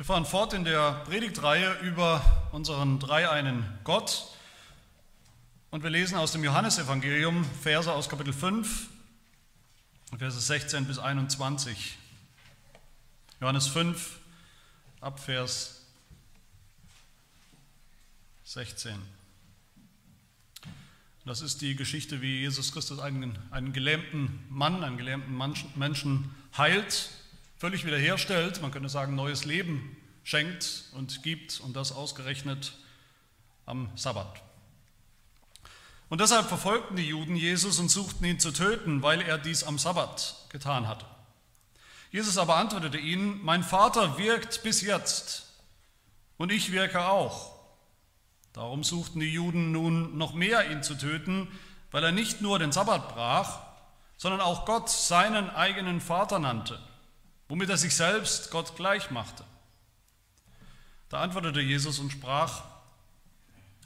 Wir fahren fort in der Predigtreihe über unseren dreieinen Gott und wir lesen aus dem Johannesevangelium Verse aus Kapitel 5, Verse 16 bis 21. Johannes 5, ab Vers 16. Das ist die Geschichte, wie Jesus Christus einen, einen gelähmten Mann, einen gelähmten Menschen heilt völlig wiederherstellt, man könnte sagen neues Leben schenkt und gibt und das ausgerechnet am Sabbat. Und deshalb verfolgten die Juden Jesus und suchten ihn zu töten, weil er dies am Sabbat getan hatte. Jesus aber antwortete ihnen, mein Vater wirkt bis jetzt und ich wirke auch. Darum suchten die Juden nun noch mehr ihn zu töten, weil er nicht nur den Sabbat brach, sondern auch Gott seinen eigenen Vater nannte womit er sich selbst Gott gleich machte. Da antwortete Jesus und sprach,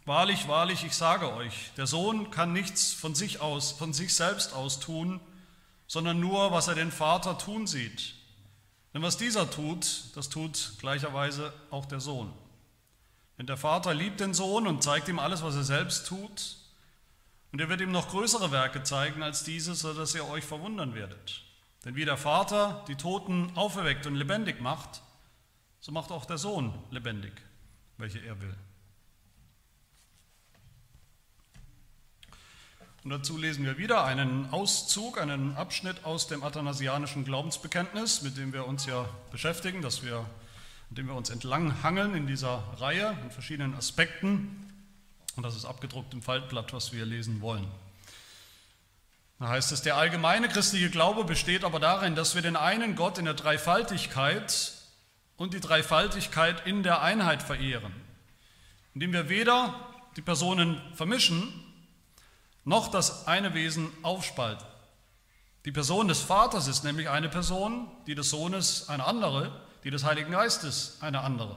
Wahrlich, wahrlich, ich sage euch, der Sohn kann nichts von sich aus, von sich selbst aus tun, sondern nur, was er den Vater tun sieht. Denn was dieser tut, das tut gleicherweise auch der Sohn. Denn der Vater liebt den Sohn und zeigt ihm alles, was er selbst tut. Und er wird ihm noch größere Werke zeigen als diese, sodass ihr euch verwundern werdet. Denn wie der Vater die Toten auferweckt und lebendig macht, so macht auch der Sohn lebendig, welche er will. Und dazu lesen wir wieder einen Auszug, einen Abschnitt aus dem athanasianischen Glaubensbekenntnis, mit dem wir uns ja beschäftigen, dass wir, mit dem wir uns entlang hangeln in dieser Reihe in verschiedenen Aspekten. Und das ist abgedruckt im Faltblatt, was wir lesen wollen. Da heißt es, der allgemeine christliche Glaube besteht aber darin, dass wir den einen Gott in der Dreifaltigkeit und die Dreifaltigkeit in der Einheit verehren, indem wir weder die Personen vermischen, noch das eine Wesen aufspalten. Die Person des Vaters ist nämlich eine Person, die des Sohnes eine andere, die des Heiligen Geistes eine andere.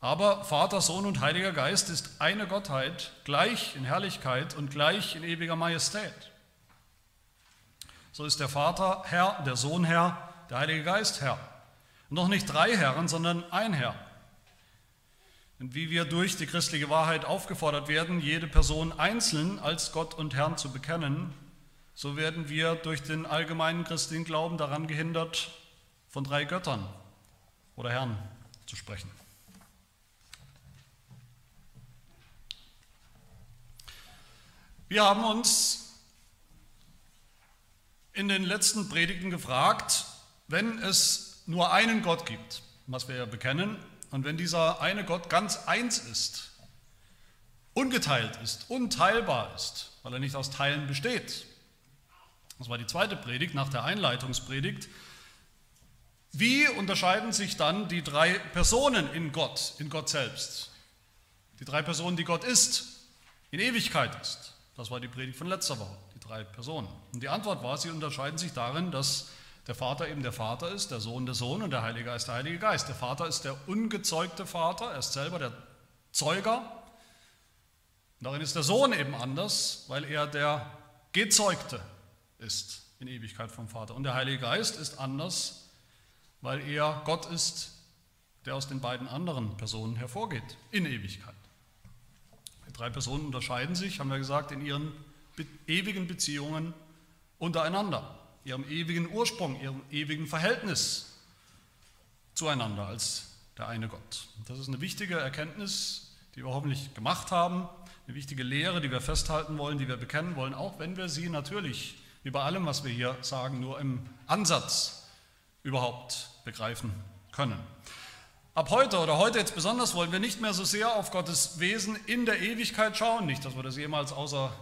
Aber Vater, Sohn und Heiliger Geist ist eine Gottheit, gleich in Herrlichkeit und gleich in ewiger Majestät. So ist der Vater Herr, der Sohn Herr, der Heilige Geist Herr. Und noch nicht drei Herren, sondern ein Herr. Und wie wir durch die christliche Wahrheit aufgefordert werden, jede Person einzeln als Gott und Herrn zu bekennen, so werden wir durch den allgemeinen christlichen Glauben daran gehindert, von drei Göttern oder Herrn zu sprechen. Wir haben uns in den letzten Predigten gefragt, wenn es nur einen Gott gibt, was wir ja bekennen, und wenn dieser eine Gott ganz eins ist, ungeteilt ist, unteilbar ist, weil er nicht aus Teilen besteht. Das war die zweite Predigt nach der Einleitungspredigt. Wie unterscheiden sich dann die drei Personen in Gott, in Gott selbst? Die drei Personen, die Gott ist, in Ewigkeit ist. Das war die Predigt von letzter Woche drei Personen. Und die Antwort war, sie unterscheiden sich darin, dass der Vater eben der Vater ist, der Sohn der Sohn und der Heilige Geist der Heilige Geist. Der Vater ist der ungezeugte Vater, er ist selber der Zeuger. Und darin ist der Sohn eben anders, weil er der Gezeugte ist in Ewigkeit vom Vater. Und der Heilige Geist ist anders, weil er Gott ist, der aus den beiden anderen Personen hervorgeht in Ewigkeit. Die drei Personen unterscheiden sich, haben wir gesagt, in ihren ewigen Beziehungen untereinander, ihrem ewigen Ursprung, ihrem ewigen Verhältnis zueinander als der eine Gott. Das ist eine wichtige Erkenntnis, die wir hoffentlich gemacht haben, eine wichtige Lehre, die wir festhalten wollen, die wir bekennen wollen, auch wenn wir sie natürlich, wie bei allem, was wir hier sagen, nur im Ansatz überhaupt begreifen können. Ab heute oder heute jetzt besonders wollen wir nicht mehr so sehr auf Gottes Wesen in der Ewigkeit schauen, nicht, dass wir das jemals außer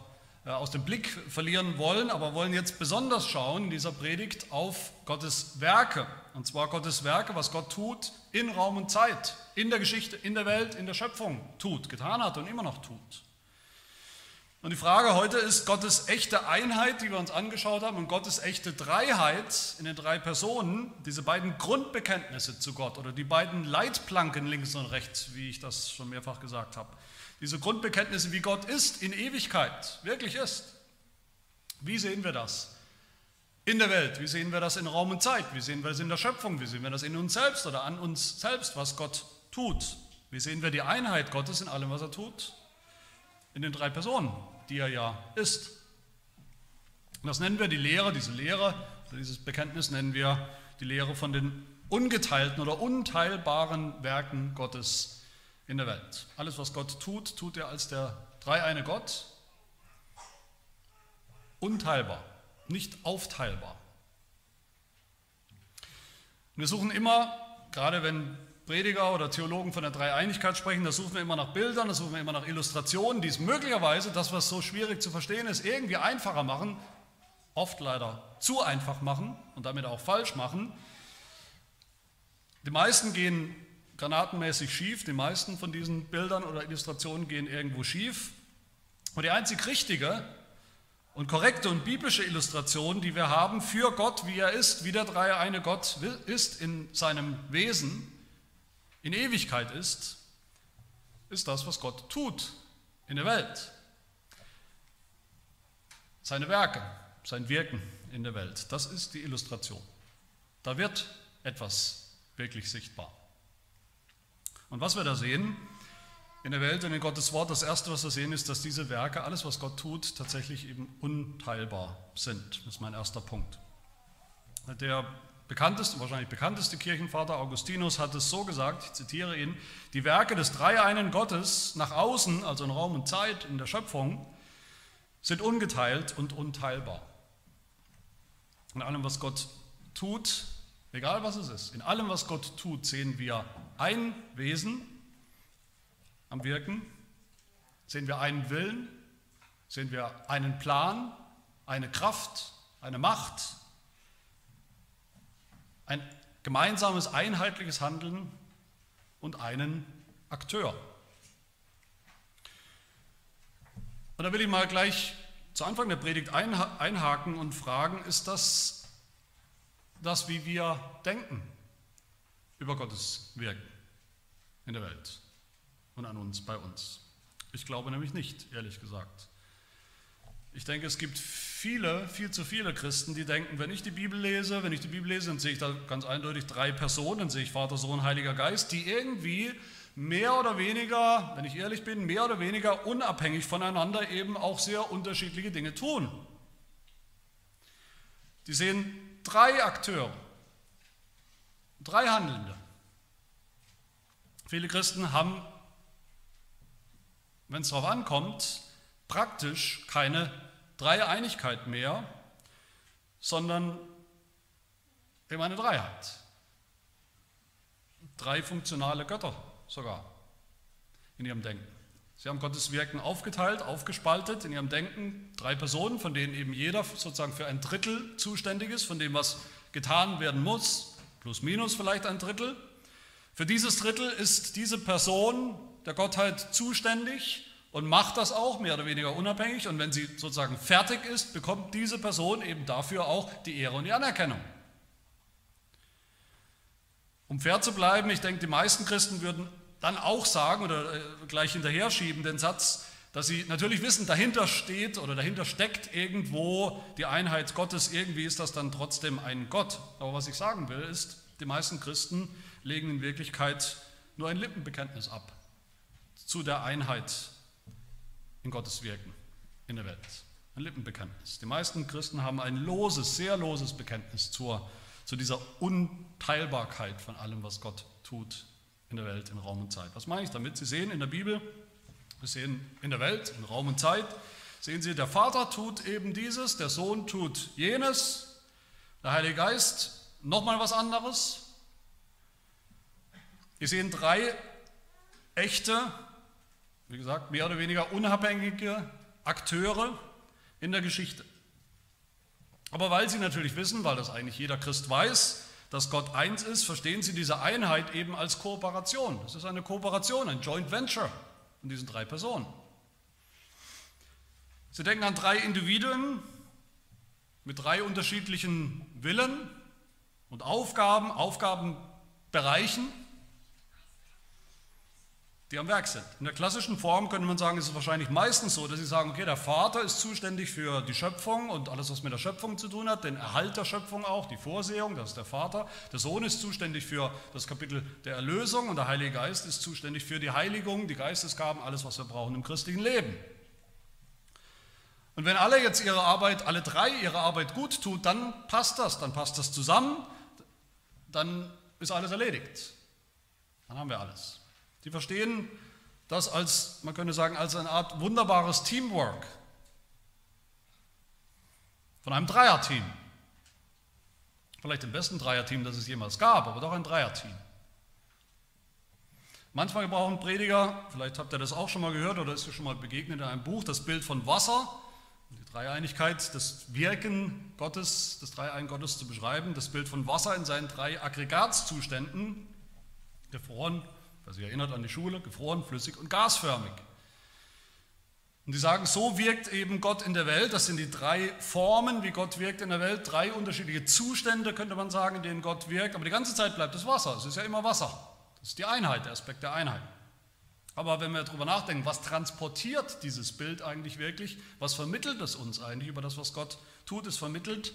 aus dem Blick verlieren wollen, aber wollen jetzt besonders schauen in dieser Predigt auf Gottes Werke. Und zwar Gottes Werke, was Gott tut in Raum und Zeit, in der Geschichte, in der Welt, in der Schöpfung tut, getan hat und immer noch tut. Und die Frage heute ist Gottes echte Einheit, die wir uns angeschaut haben, und Gottes echte Dreiheit in den drei Personen, diese beiden Grundbekenntnisse zu Gott oder die beiden Leitplanken links und rechts, wie ich das schon mehrfach gesagt habe. Diese Grundbekenntnisse, wie Gott ist in Ewigkeit, wirklich ist. Wie sehen wir das? in der Welt? Wie sehen wir das in Raum und Zeit? Wie sehen wir das in der Schöpfung? Wie sehen wir das in uns selbst oder an uns selbst, was Gott tut? Wie sehen wir die Einheit Gottes in allem, was er tut? In den drei Personen, die er ja ist. Das nennen wir die Lehre, diese Lehre, dieses Bekenntnis nennen wir die Lehre von den ungeteilten oder unteilbaren Werken Gottes in der Welt. Alles, was Gott tut, tut er als der dreieine Gott, unteilbar, nicht aufteilbar. wir suchen immer, gerade wenn Prediger oder Theologen von der Dreieinigkeit sprechen, da suchen wir immer nach Bildern, da suchen wir immer nach Illustrationen, die es möglicherweise, das, was so schwierig zu verstehen ist, irgendwie einfacher machen, oft leider zu einfach machen und damit auch falsch machen. Die meisten gehen granatenmäßig schief, die meisten von diesen Bildern oder Illustrationen gehen irgendwo schief. Und die einzig richtige und korrekte und biblische Illustration, die wir haben für Gott, wie er ist, wie der dreieine Gott ist in seinem Wesen, in Ewigkeit ist, ist das, was Gott tut in der Welt. Seine Werke, sein Wirken in der Welt, das ist die Illustration. Da wird etwas wirklich sichtbar. Und was wir da sehen in der Welt und in Gottes Wort, das Erste, was wir sehen, ist, dass diese Werke, alles, was Gott tut, tatsächlich eben unteilbar sind. Das ist mein erster Punkt. Der bekannteste, wahrscheinlich bekannteste Kirchenvater Augustinus hat es so gesagt, ich zitiere ihn, die Werke des dreieinen Gottes nach außen, also in Raum und Zeit, in der Schöpfung, sind ungeteilt und unteilbar. In allem, was Gott tut, Egal was es ist. In allem, was Gott tut, sehen wir ein Wesen am Wirken, sehen wir einen Willen, sehen wir einen Plan, eine Kraft, eine Macht, ein gemeinsames, einheitliches Handeln und einen Akteur. Und da will ich mal gleich zu Anfang der Predigt einhaken und fragen, ist das das, wie wir denken über Gottes Wirken in der Welt und an uns, bei uns. Ich glaube nämlich nicht, ehrlich gesagt. Ich denke, es gibt viele, viel zu viele Christen, die denken, wenn ich die Bibel lese, wenn ich die Bibel lese, dann sehe ich da ganz eindeutig drei Personen, sehe ich Vater, Sohn, Heiliger Geist, die irgendwie mehr oder weniger, wenn ich ehrlich bin, mehr oder weniger unabhängig voneinander eben auch sehr unterschiedliche Dinge tun. Die sehen drei Akteure, drei Handelnde. Viele Christen haben, wenn es darauf ankommt, praktisch keine Dreieinigkeit mehr, sondern eben eine Dreiheit. Drei funktionale Götter sogar in ihrem Denken. Sie haben Gottes Wirken aufgeteilt, aufgespaltet in ihrem Denken. Drei Personen, von denen eben jeder sozusagen für ein Drittel zuständig ist, von dem, was getan werden muss, plus minus vielleicht ein Drittel. Für dieses Drittel ist diese Person der Gottheit zuständig und macht das auch mehr oder weniger unabhängig. Und wenn sie sozusagen fertig ist, bekommt diese Person eben dafür auch die Ehre und die Anerkennung. Um fair zu bleiben, ich denke, die meisten Christen würden dann auch sagen oder äh, gleich hinterher schieben den Satz, dass sie natürlich wissen, dahinter steht oder dahinter steckt irgendwo die Einheit Gottes, irgendwie ist das dann trotzdem ein Gott. Aber was ich sagen will, ist, die meisten Christen legen in Wirklichkeit nur ein Lippenbekenntnis ab zu der Einheit in Gottes Wirken in der Welt. Ein Lippenbekenntnis. Die meisten Christen haben ein loses, sehr loses Bekenntnis zur, zu dieser Unteilbarkeit von allem, was Gott tut in der Welt, in Raum und Zeit. Was meine ich damit? Sie sehen in der Bibel, wir sehen in der Welt, in Raum und Zeit, sehen Sie, der Vater tut eben dieses, der Sohn tut jenes, der Heilige Geist nochmal was anderes. Wir sehen drei echte, wie gesagt, mehr oder weniger unabhängige Akteure in der Geschichte. Aber weil sie natürlich wissen, weil das eigentlich jeder Christ weiß, dass Gott eins ist, verstehen sie diese Einheit eben als Kooperation. Das ist eine Kooperation, ein Joint Venture von diesen drei Personen. Sie denken an drei Individuen mit drei unterschiedlichen Willen und Aufgaben, Aufgabenbereichen. Die am Werk sind. In der klassischen Form könnte man sagen, ist es wahrscheinlich meistens so, dass sie sagen, okay, der Vater ist zuständig für die Schöpfung und alles, was mit der Schöpfung zu tun hat, den Erhalt der Schöpfung auch, die Vorsehung, das ist der Vater. Der Sohn ist zuständig für das Kapitel der Erlösung und der Heilige Geist ist zuständig für die Heiligung, die Geistesgaben, alles, was wir brauchen im christlichen Leben. Und wenn alle jetzt ihre Arbeit, alle drei ihre Arbeit gut tun, dann passt das, dann passt das zusammen, dann ist alles erledigt. Dann haben wir alles. Sie verstehen das als, man könnte sagen, als eine Art wunderbares Teamwork von einem Dreierteam. Vielleicht dem besten Dreierteam, das es jemals gab, aber doch ein Dreierteam. Manchmal gebrauchen Prediger, vielleicht habt ihr das auch schon mal gehört oder ist ihr schon mal begegnet in einem Buch, das Bild von Wasser, die Dreieinigkeit, das Wirken Gottes, des Dreiein Gottes zu beschreiben, das Bild von Wasser in seinen drei Aggregatzuständen, gefroren, Wer sich erinnert an die Schule, gefroren, flüssig und gasförmig. Und die sagen, so wirkt eben Gott in der Welt. Das sind die drei Formen, wie Gott wirkt in der Welt. Drei unterschiedliche Zustände, könnte man sagen, in denen Gott wirkt. Aber die ganze Zeit bleibt es Wasser. Es ist ja immer Wasser. Das ist die Einheit, der Aspekt der Einheit. Aber wenn wir darüber nachdenken, was transportiert dieses Bild eigentlich wirklich? Was vermittelt es uns eigentlich über das, was Gott tut? Es vermittelt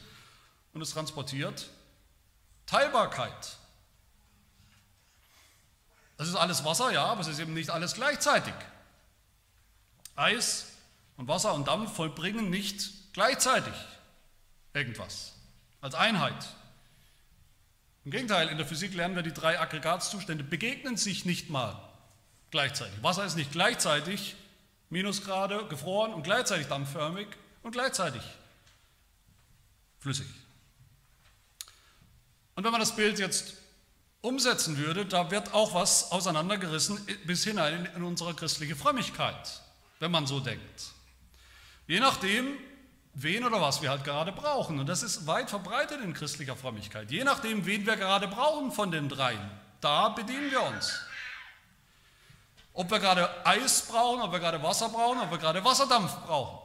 und es transportiert Teilbarkeit. Das ist alles Wasser, ja, aber es ist eben nicht alles gleichzeitig. Eis und Wasser und Dampf vollbringen nicht gleichzeitig irgendwas als Einheit. Im Gegenteil, in der Physik lernen wir, die drei Aggregatzustände begegnen sich nicht mal gleichzeitig. Wasser ist nicht gleichzeitig Minusgrade, gefroren und gleichzeitig dampfförmig und gleichzeitig flüssig. Und wenn man das Bild jetzt umsetzen würde, da wird auch was auseinandergerissen bis hinein in unsere christliche Frömmigkeit, wenn man so denkt. Je nachdem, wen oder was wir halt gerade brauchen. Und das ist weit verbreitet in christlicher Frömmigkeit. Je nachdem, wen wir gerade brauchen von den dreien, da bedienen wir uns. Ob wir gerade Eis brauchen, ob wir gerade Wasser brauchen, ob wir gerade Wasserdampf brauchen.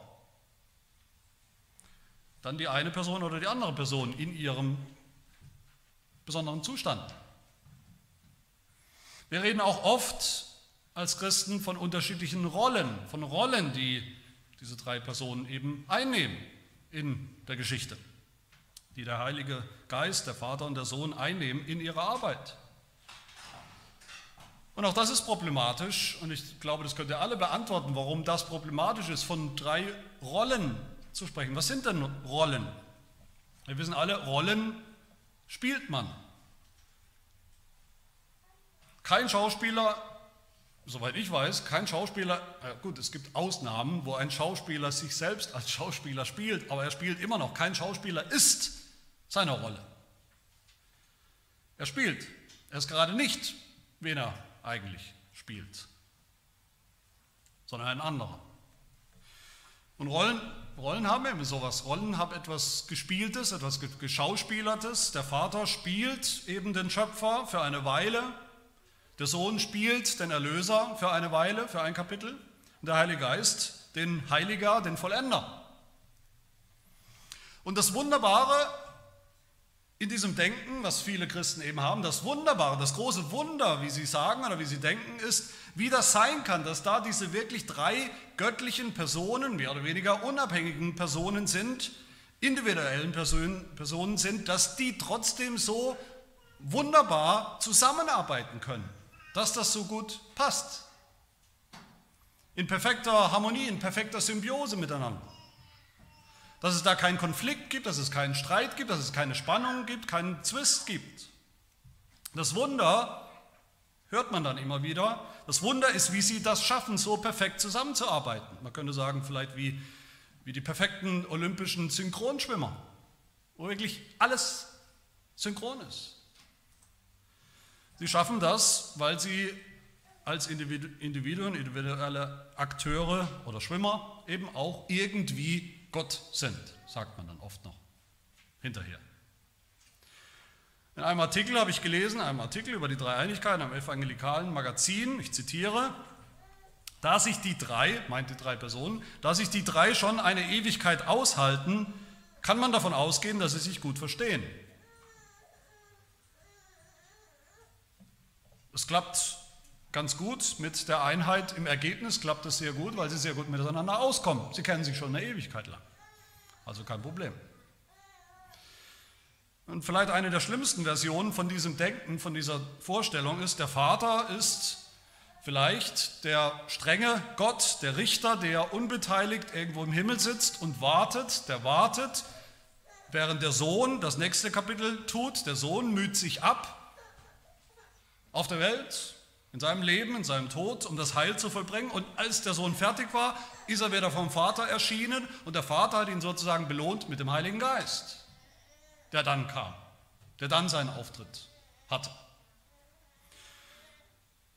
Dann die eine Person oder die andere Person in ihrem besonderen Zustand. Wir reden auch oft als Christen von unterschiedlichen Rollen, von Rollen, die diese drei Personen eben einnehmen in der Geschichte, die der Heilige Geist, der Vater und der Sohn einnehmen in ihrer Arbeit. Und auch das ist problematisch und ich glaube, das könnt ihr alle beantworten, warum das problematisch ist, von drei Rollen zu sprechen. Was sind denn Rollen? Wir wissen alle, Rollen spielt man. Kein Schauspieler, soweit ich weiß, kein Schauspieler, gut, es gibt Ausnahmen, wo ein Schauspieler sich selbst als Schauspieler spielt, aber er spielt immer noch. Kein Schauspieler ist seine Rolle. Er spielt. Er ist gerade nicht, wen er eigentlich spielt, sondern ein anderer. Und Rollen, Rollen haben eben sowas. Rollen haben etwas Gespieltes, etwas Geschauspielertes. Der Vater spielt eben den Schöpfer für eine Weile der Sohn spielt den Erlöser für eine Weile, für ein Kapitel, und der Heilige Geist den Heiliger, den Vollender. Und das Wunderbare in diesem Denken, was viele Christen eben haben, das Wunderbare, das große Wunder, wie sie sagen oder wie sie denken, ist, wie das sein kann, dass da diese wirklich drei göttlichen Personen, mehr oder weniger unabhängigen Personen sind, individuellen Personen sind, dass die trotzdem so wunderbar zusammenarbeiten können dass das so gut passt. In perfekter Harmonie, in perfekter Symbiose miteinander. Dass es da keinen Konflikt gibt, dass es keinen Streit gibt, dass es keine Spannung gibt, keinen Zwist gibt. Das Wunder hört man dann immer wieder. Das Wunder ist, wie sie das schaffen, so perfekt zusammenzuarbeiten. Man könnte sagen, vielleicht wie, wie die perfekten olympischen Synchronschwimmer, wo wirklich alles synchron ist. Sie schaffen das, weil sie als Individuen, individuelle Akteure oder Schwimmer eben auch irgendwie Gott sind, sagt man dann oft noch hinterher. In einem Artikel habe ich gelesen, einem Artikel über die Dreieinigkeit, einem evangelikalen Magazin, ich zitiere, da sich die drei, meint die drei Personen, da sich die drei schon eine Ewigkeit aushalten, kann man davon ausgehen, dass sie sich gut verstehen. Es klappt ganz gut mit der Einheit. Im Ergebnis klappt es sehr gut, weil sie sehr gut miteinander auskommen. Sie kennen sich schon eine Ewigkeit lang. Also kein Problem. Und vielleicht eine der schlimmsten Versionen von diesem Denken, von dieser Vorstellung ist, der Vater ist vielleicht der strenge Gott, der Richter, der unbeteiligt irgendwo im Himmel sitzt und wartet, der wartet, während der Sohn das nächste Kapitel tut. Der Sohn müht sich ab auf der Welt, in seinem Leben, in seinem Tod, um das Heil zu vollbringen. Und als der Sohn fertig war, ist er wieder vom Vater erschienen und der Vater hat ihn sozusagen belohnt mit dem Heiligen Geist der dann kam, der dann seinen Auftritt hatte.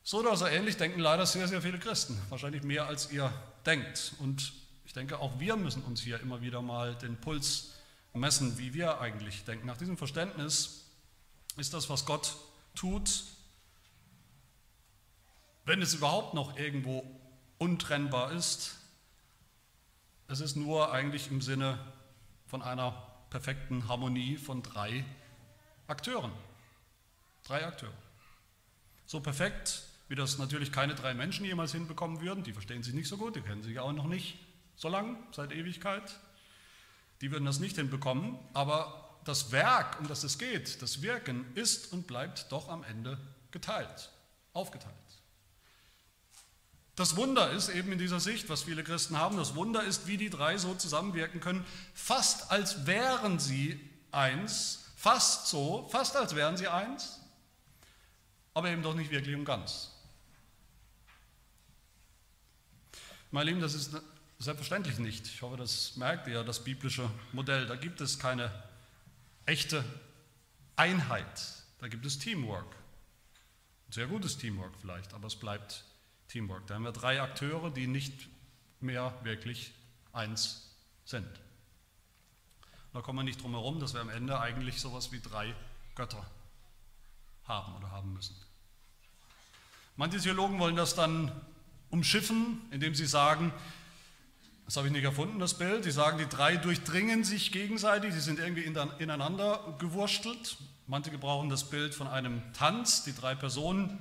So oder so ähnlich denken leider sehr, sehr viele Christen, wahrscheinlich mehr als ihr denkt. Und ich denke, auch wir müssen uns hier immer wieder mal den Puls messen, wie wir eigentlich denken. Nach diesem Verständnis ist das, was Gott tut, wenn es überhaupt noch irgendwo untrennbar ist, es ist nur eigentlich im Sinne von einer perfekten Harmonie von drei Akteuren. Drei Akteure. So perfekt, wie das natürlich keine drei Menschen jemals hinbekommen würden. Die verstehen sich nicht so gut, die kennen sich auch noch nicht so lang, seit Ewigkeit. Die würden das nicht hinbekommen, aber das Werk, um das es geht, das Wirken, ist und bleibt doch am Ende geteilt, aufgeteilt. Das Wunder ist eben in dieser Sicht, was viele Christen haben, das Wunder ist, wie die drei so zusammenwirken können, fast als wären sie eins, fast so, fast als wären sie eins, aber eben doch nicht wirklich und ganz. Meine Lieben, das ist selbstverständlich nicht. Ich hoffe, das merkt ihr, das biblische Modell. Da gibt es keine echte Einheit. Da gibt es Teamwork. Sehr gutes Teamwork vielleicht, aber es bleibt Teamwork. Da haben wir drei Akteure, die nicht mehr wirklich eins sind. Da kommen wir nicht drum herum, dass wir am Ende eigentlich sowas wie drei Götter haben oder haben müssen. Manche Theologen wollen das dann umschiffen, indem sie sagen, das habe ich nicht erfunden, das Bild, die sagen, die drei durchdringen sich gegenseitig, sie sind irgendwie ineinander gewurstelt. Manche gebrauchen das Bild von einem Tanz, die drei Personen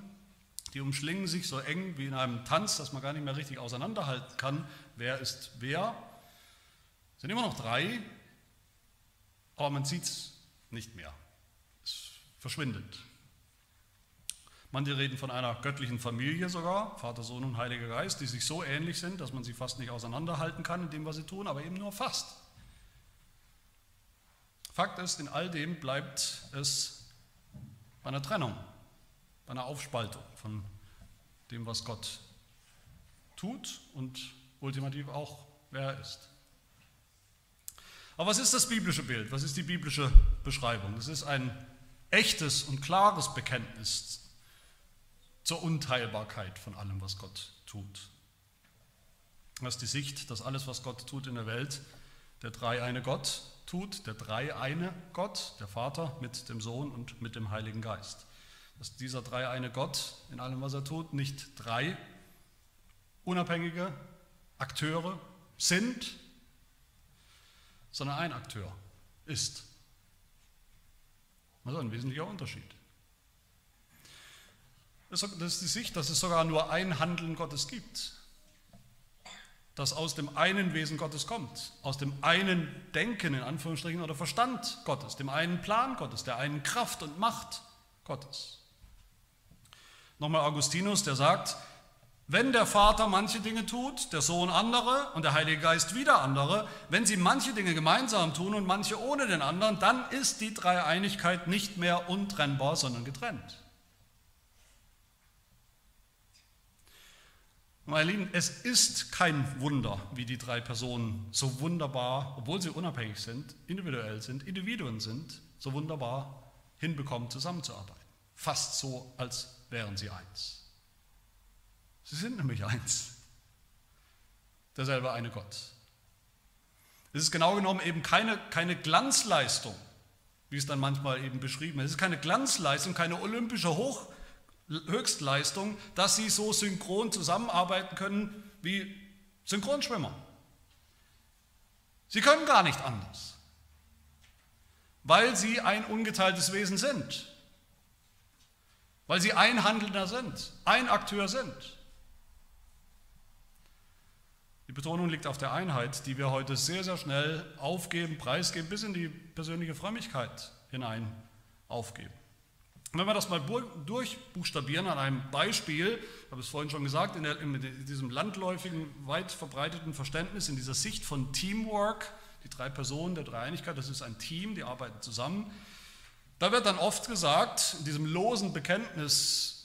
die umschlingen sich so eng wie in einem Tanz, dass man gar nicht mehr richtig auseinanderhalten kann, wer ist wer. Es sind immer noch drei, aber man sieht es nicht mehr. Es verschwindet. Manche reden von einer göttlichen Familie sogar, Vater, Sohn und Heiliger Geist, die sich so ähnlich sind, dass man sie fast nicht auseinanderhalten kann in dem, was sie tun, aber eben nur fast. Fakt ist, in all dem bleibt es bei einer Trennung bei einer Aufspaltung von dem, was Gott tut und ultimativ auch, wer er ist. Aber was ist das biblische Bild? Was ist die biblische Beschreibung? Das ist ein echtes und klares Bekenntnis zur Unteilbarkeit von allem, was Gott tut. Das ist die Sicht, dass alles, was Gott tut in der Welt, der dreieine Gott tut, der dreieine Gott, der Vater mit dem Sohn und mit dem Heiligen Geist dass dieser dreieine Gott in allem, was er tut, nicht drei unabhängige Akteure sind, sondern ein Akteur ist. Das ist ein wesentlicher Unterschied. Das ist die Sicht, dass es sogar nur ein Handeln Gottes gibt, das aus dem einen Wesen Gottes kommt, aus dem einen Denken in Anführungsstrichen oder Verstand Gottes, dem einen Plan Gottes, der einen Kraft und Macht Gottes. Nochmal Augustinus, der sagt, wenn der Vater manche Dinge tut, der Sohn andere und der Heilige Geist wieder andere, wenn sie manche Dinge gemeinsam tun und manche ohne den anderen, dann ist die Dreieinigkeit nicht mehr untrennbar, sondern getrennt. Meine Lieben, es ist kein Wunder, wie die drei Personen so wunderbar, obwohl sie unabhängig sind, individuell sind, Individuen sind, so wunderbar hinbekommen, zusammenzuarbeiten. Fast so, als wären sie eins. Sie sind nämlich eins. Derselbe eine Gott. Es ist genau genommen eben keine, keine Glanzleistung, wie es dann manchmal eben beschrieben ist. Es ist keine Glanzleistung, keine olympische Hoch, Höchstleistung, dass sie so synchron zusammenarbeiten können wie Synchronschwimmer. Sie können gar nicht anders, weil sie ein ungeteiltes Wesen sind. Weil sie ein Handelnder sind, ein Akteur sind. Die Betonung liegt auf der Einheit, die wir heute sehr, sehr schnell aufgeben, preisgeben, bis in die persönliche Frömmigkeit hinein aufgeben. Wenn wir das mal durchbuchstabieren an einem Beispiel, ich habe es vorhin schon gesagt, in, der, in, diesem landläufigen, weit verbreiteten Verständnis, in dieser Sicht von Teamwork, die drei Personen der Dreieinigkeit, das ist ein Team, die arbeiten zusammen, da wird dann oft gesagt, in diesem losen Bekenntnis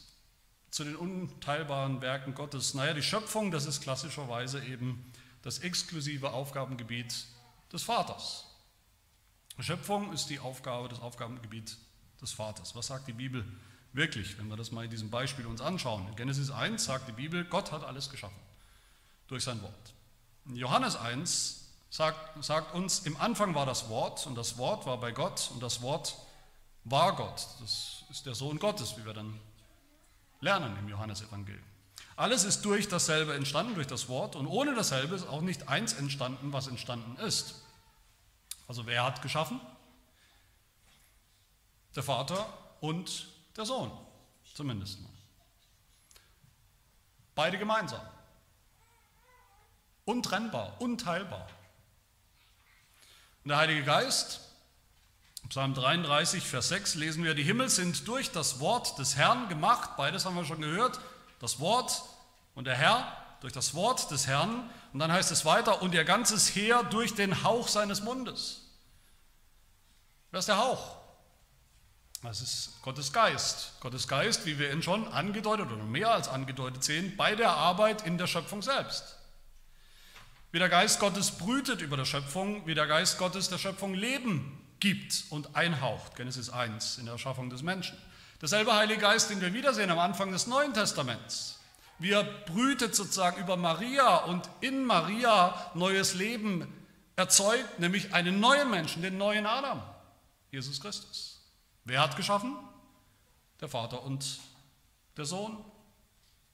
zu den unteilbaren Werken Gottes, naja, die Schöpfung, das ist klassischerweise eben das exklusive Aufgabengebiet des Vaters. Schöpfung ist die Aufgabe, das Aufgabengebiet des Vaters. Was sagt die Bibel wirklich, wenn wir das mal in diesem Beispiel uns anschauen? In Genesis 1 sagt die Bibel, Gott hat alles geschaffen durch sein Wort. In Johannes 1 sagt, sagt uns, im Anfang war das Wort und das Wort war bei Gott und das Wort war Gott. Das ist der Sohn Gottes, wie wir dann lernen im Johannesevangelium. Alles ist durch dasselbe entstanden, durch das Wort, und ohne dasselbe ist auch nicht eins entstanden, was entstanden ist. Also wer hat geschaffen? Der Vater und der Sohn, zumindest mal. Beide gemeinsam. Untrennbar, unteilbar. Und der Heilige Geist, Psalm 33, Vers 6 lesen wir, die Himmel sind durch das Wort des Herrn gemacht, beides haben wir schon gehört, das Wort und der Herr durch das Wort des Herrn. Und dann heißt es weiter, und ihr ganzes Heer durch den Hauch seines Mundes. Wer ist der Hauch? Das ist Gottes Geist. Gottes Geist, wie wir ihn schon angedeutet oder mehr als angedeutet sehen, bei der Arbeit in der Schöpfung selbst. Wie der Geist Gottes brütet über der Schöpfung, wie der Geist Gottes der Schöpfung Leben gibt und einhaucht. Genesis 1 in der Erschaffung des Menschen. Derselbe Heilige Geist, den wir wiedersehen am Anfang des Neuen Testaments. Wie er brütet sozusagen über Maria und in Maria neues Leben erzeugt, nämlich einen neuen Menschen, den neuen Adam, Jesus Christus. Wer hat geschaffen? Der Vater und der Sohn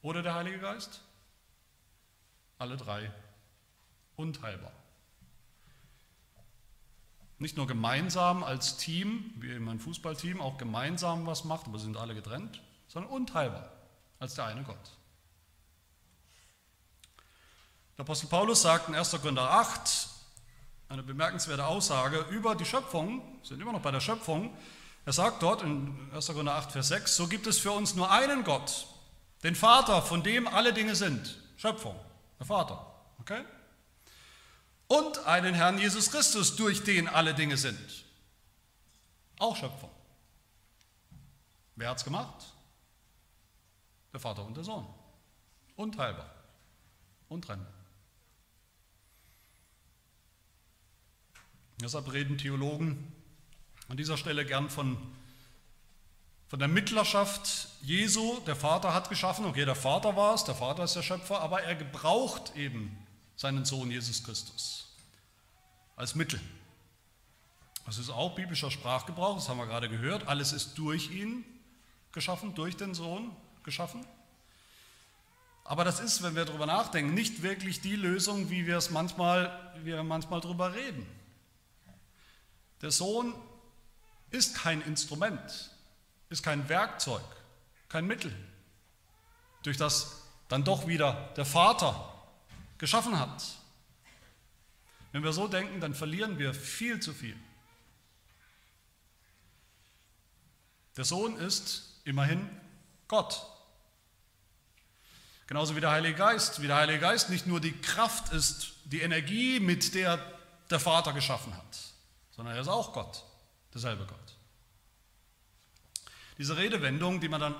oder der Heilige Geist? Alle drei unteilbar. Nicht nur gemeinsam als Team, wie immer ein Fußballteam auch gemeinsam was macht, aber sind alle getrennt, sondern unteilbar als der eine Gott. Der Apostel Paulus sagt in 1. Korinther 8 eine bemerkenswerte Aussage über die Schöpfung, sind immer noch bei der Schöpfung, er sagt dort in 1. Korinther 8, Vers 6, so gibt es für uns nur einen Gott, den Vater, von dem alle Dinge sind. Schöpfung, der Vater. Okay? Und einen Herrn Jesus Christus, durch den alle Dinge sind. Auch Schöpfung. Wer hat es gemacht? Der Vater und der Sohn. Unteilbar. Untrennbar. Deshalb reden Theologen an dieser Stelle gern von, von der Mittlerschaft Jesu. Der Vater hat geschaffen, okay, der Vater war es, der Vater ist der Schöpfer, aber er gebraucht eben seinen Sohn Jesus Christus als Mittel. Das ist auch biblischer Sprachgebrauch, das haben wir gerade gehört. Alles ist durch ihn geschaffen, durch den Sohn geschaffen. Aber das ist, wenn wir darüber nachdenken, nicht wirklich die Lösung, wie wir es manchmal, wie wir manchmal darüber reden. Der Sohn ist kein Instrument, ist kein Werkzeug, kein Mittel, durch das dann doch wieder der Vater geschaffen hat. Wenn wir so denken, dann verlieren wir viel zu viel. Der Sohn ist immerhin Gott. Genauso wie der Heilige Geist. Wie der Heilige Geist nicht nur die Kraft ist, die Energie, mit der der Vater geschaffen hat, sondern er ist auch Gott derselbe Gott. Diese Redewendung, die, man dann,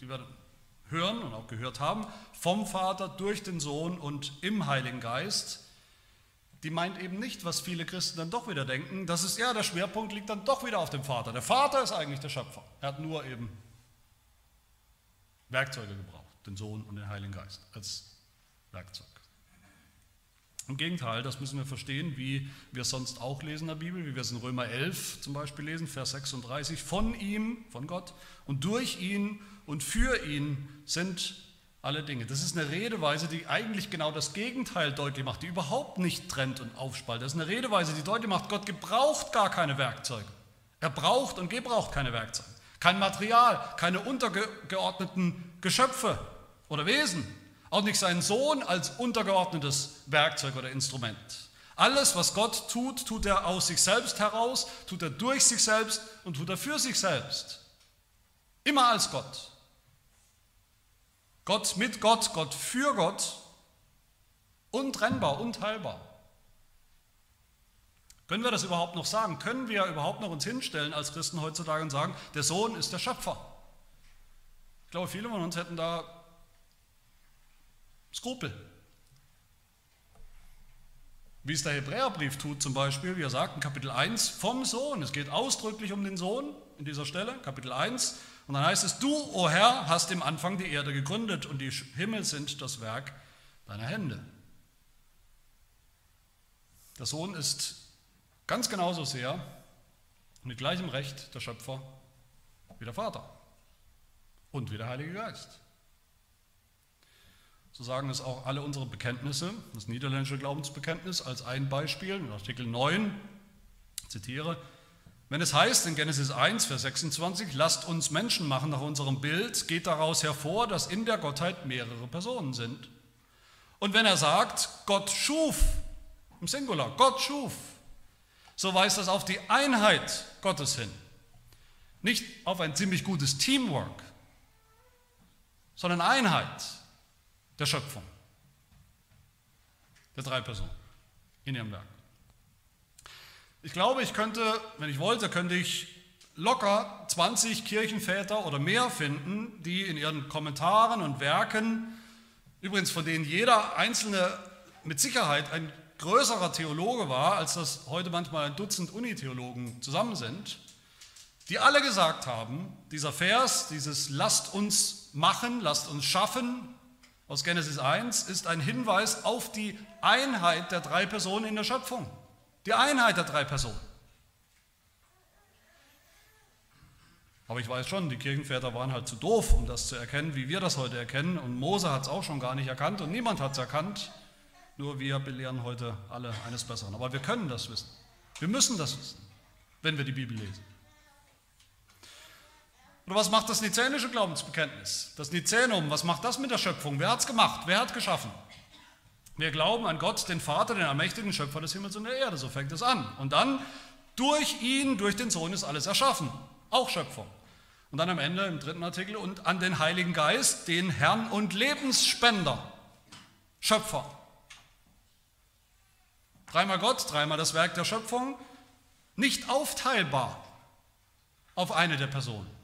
die wir hören und auch gehört haben, vom Vater durch den Sohn und im Heiligen Geist, die meint eben nicht, was viele Christen dann doch wieder denken, das ist ja, der Schwerpunkt liegt dann doch wieder auf dem Vater. Der Vater ist eigentlich der Schöpfer. Er hat nur eben Werkzeuge gebraucht, den Sohn und den Heiligen Geist als Werkzeug. Im Gegenteil, das müssen wir verstehen, wie wir es sonst auch lesen in der Bibel, wie wir es in Römer 11 zum Beispiel lesen, Vers 36. Von ihm, von Gott und durch ihn und für ihn sind alle Dinge. Das ist eine Redeweise, die eigentlich genau das Gegenteil deutlich macht, die überhaupt nicht trennt und aufspaltet. Das ist eine Redeweise, die deutlich macht, Gott gebraucht gar keine Werkzeuge. Er braucht und gebraucht keine Werkzeuge. kein Material, keine untergeordneten Geschöpfe oder Wesen, auch nicht seinen Sohn als untergeordnetes Werkzeug oder Instrument. Alles, was Gott tut, tut er aus sich selbst heraus, tut er durch sich selbst und tut er für sich selbst. Immer als Gott. Gott mit Gott, Gott für Gott, untrennbar, unteilbar. Können wir das überhaupt noch sagen? Können wir überhaupt noch uns hinstellen als Christen heutzutage und sagen, der Sohn ist der Schöpfer? Ich glaube, viele von uns hätten da Skrupel. Wie es der Hebräerbrief tut zum Beispiel, wie er sagt in Kapitel 1 vom Sohn. Es geht ausdrücklich um den Sohn in dieser Stelle, Kapitel 1. Und dann heißt es, du, o oh Herr, hast im Anfang die Erde gegründet und die Himmel sind das Werk deiner Hände. Der Sohn ist ganz genauso sehr mit gleichem Recht der Schöpfer wie der Vater und wie der Heilige Geist. So sagen es auch alle unsere Bekenntnisse, das niederländische Glaubensbekenntnis als ein Beispiel, in Artikel 9, zitiere, wenn es heißt in Genesis 1, Vers 26, lasst uns Menschen machen nach unserem Bild, geht daraus hervor, dass in der Gottheit mehrere Personen sind. Und wenn er sagt, Gott schuf, im Singular, Gott schuf, so weist das auf die Einheit Gottes hin. Nicht auf ein ziemlich gutes Teamwork, sondern Einheit der Schöpfung, der drei Personen in ihrem Werk. Ich glaube, ich könnte, wenn ich wollte, könnte ich locker 20 Kirchenväter oder mehr finden, die in ihren Kommentaren und Werken, übrigens von denen jeder einzelne mit Sicherheit ein größerer Theologe war, als das heute manchmal ein Dutzend Unitheologen zusammen sind, die alle gesagt haben, dieser Vers, dieses lasst uns machen, lasst uns schaffen, aus Genesis 1 ist ein Hinweis auf die Einheit der drei Personen in der Schöpfung. Die Einheit der drei Personen. Aber ich weiß schon, die Kirchenväter waren halt zu doof, um das zu erkennen, wie wir das heute erkennen. Und Mose hat es auch schon gar nicht erkannt und niemand hat es erkannt. Nur wir belehren heute alle eines Besseren. Aber wir können das wissen. Wir müssen das wissen, wenn wir die Bibel lesen. Oder was macht das nizänische Glaubensbekenntnis? Das Nizänum, was macht das mit der Schöpfung? Wer hat es gemacht? Wer hat geschaffen? Wir glauben an Gott, den Vater, den allmächtigen Schöpfer des Himmels und der Erde. So fängt es an. Und dann, durch ihn, durch den Sohn ist alles erschaffen. Auch Schöpfung. Und dann am Ende im dritten Artikel, und an den Heiligen Geist, den Herrn und Lebensspender. Schöpfer. Dreimal Gott, dreimal das Werk der Schöpfung. Nicht aufteilbar auf eine der Personen.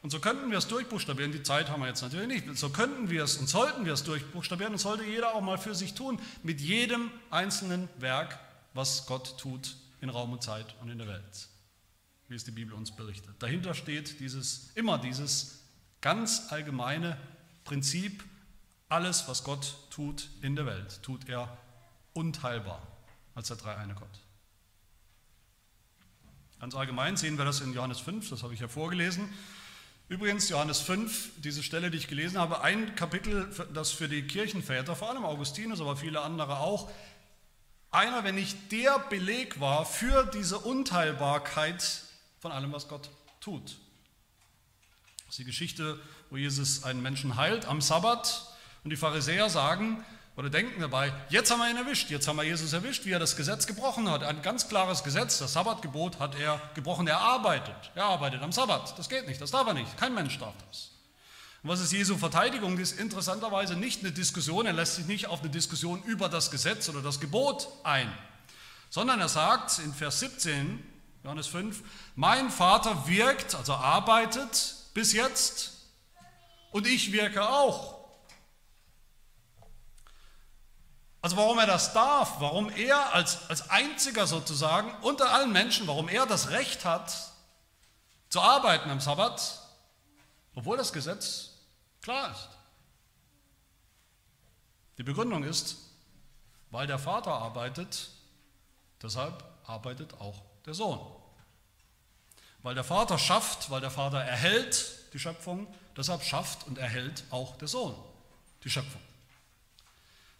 Und so könnten wir es durchbuchstabieren, die Zeit haben wir jetzt natürlich nicht, so könnten wir es und sollten wir es durchbuchstabieren und sollte jeder auch mal für sich tun, mit jedem einzelnen Werk, was Gott tut in Raum und Zeit und in der Welt, wie es die Bibel uns berichtet. Dahinter steht dieses, immer dieses ganz allgemeine Prinzip, alles, was Gott tut in der Welt, tut er unteilbar als der dreieine Gott. Ganz allgemein sehen wir das in Johannes 5, das habe ich ja vorgelesen. Übrigens, Johannes 5, diese Stelle, die ich gelesen habe, ein Kapitel, das für die Kirchenväter, vor allem Augustinus, aber viele andere auch, einer, wenn nicht der Beleg war für diese Unteilbarkeit von allem, was Gott tut. Das ist die Geschichte, wo Jesus einen Menschen heilt am Sabbat und die Pharisäer sagen, oder denken dabei, jetzt haben wir ihn erwischt, jetzt haben wir Jesus erwischt, wie er das Gesetz gebrochen hat. Ein ganz klares Gesetz, das Sabbatgebot hat er gebrochen, er arbeitet. Er arbeitet am Sabbat. Das geht nicht, das darf er nicht. Kein Mensch darf das. Und was ist Jesu Verteidigung? Das ist interessanterweise nicht eine Diskussion, er lässt sich nicht auf eine Diskussion über das Gesetz oder das Gebot ein, sondern er sagt in Vers 17, Johannes 5, mein Vater wirkt, also arbeitet bis jetzt und ich wirke auch. Also warum er das darf, warum er als, als einziger sozusagen unter allen Menschen, warum er das Recht hat, zu arbeiten am Sabbat, obwohl das Gesetz klar ist. Die Begründung ist, weil der Vater arbeitet, deshalb arbeitet auch der Sohn. Weil der Vater schafft, weil der Vater erhält die Schöpfung, deshalb schafft und erhält auch der Sohn die Schöpfung.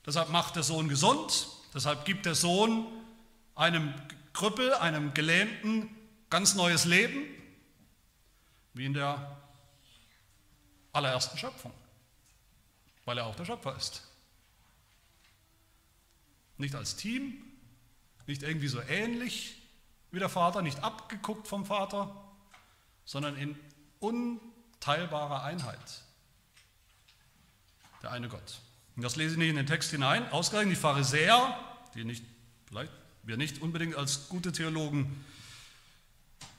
Deshalb macht der Sohn gesund, deshalb gibt der Sohn einem Krüppel, einem Gelähmten ganz neues Leben, wie in der allerersten Schöpfung, weil er auch der Schöpfer ist. Nicht als Team, nicht irgendwie so ähnlich wie der Vater, nicht abgeguckt vom Vater, sondern in unteilbarer Einheit. Der eine Gott. Und das lese ich nicht in den Text hinein. Ausgerechnet die Pharisäer, die nicht, vielleicht wir nicht unbedingt als gute Theologen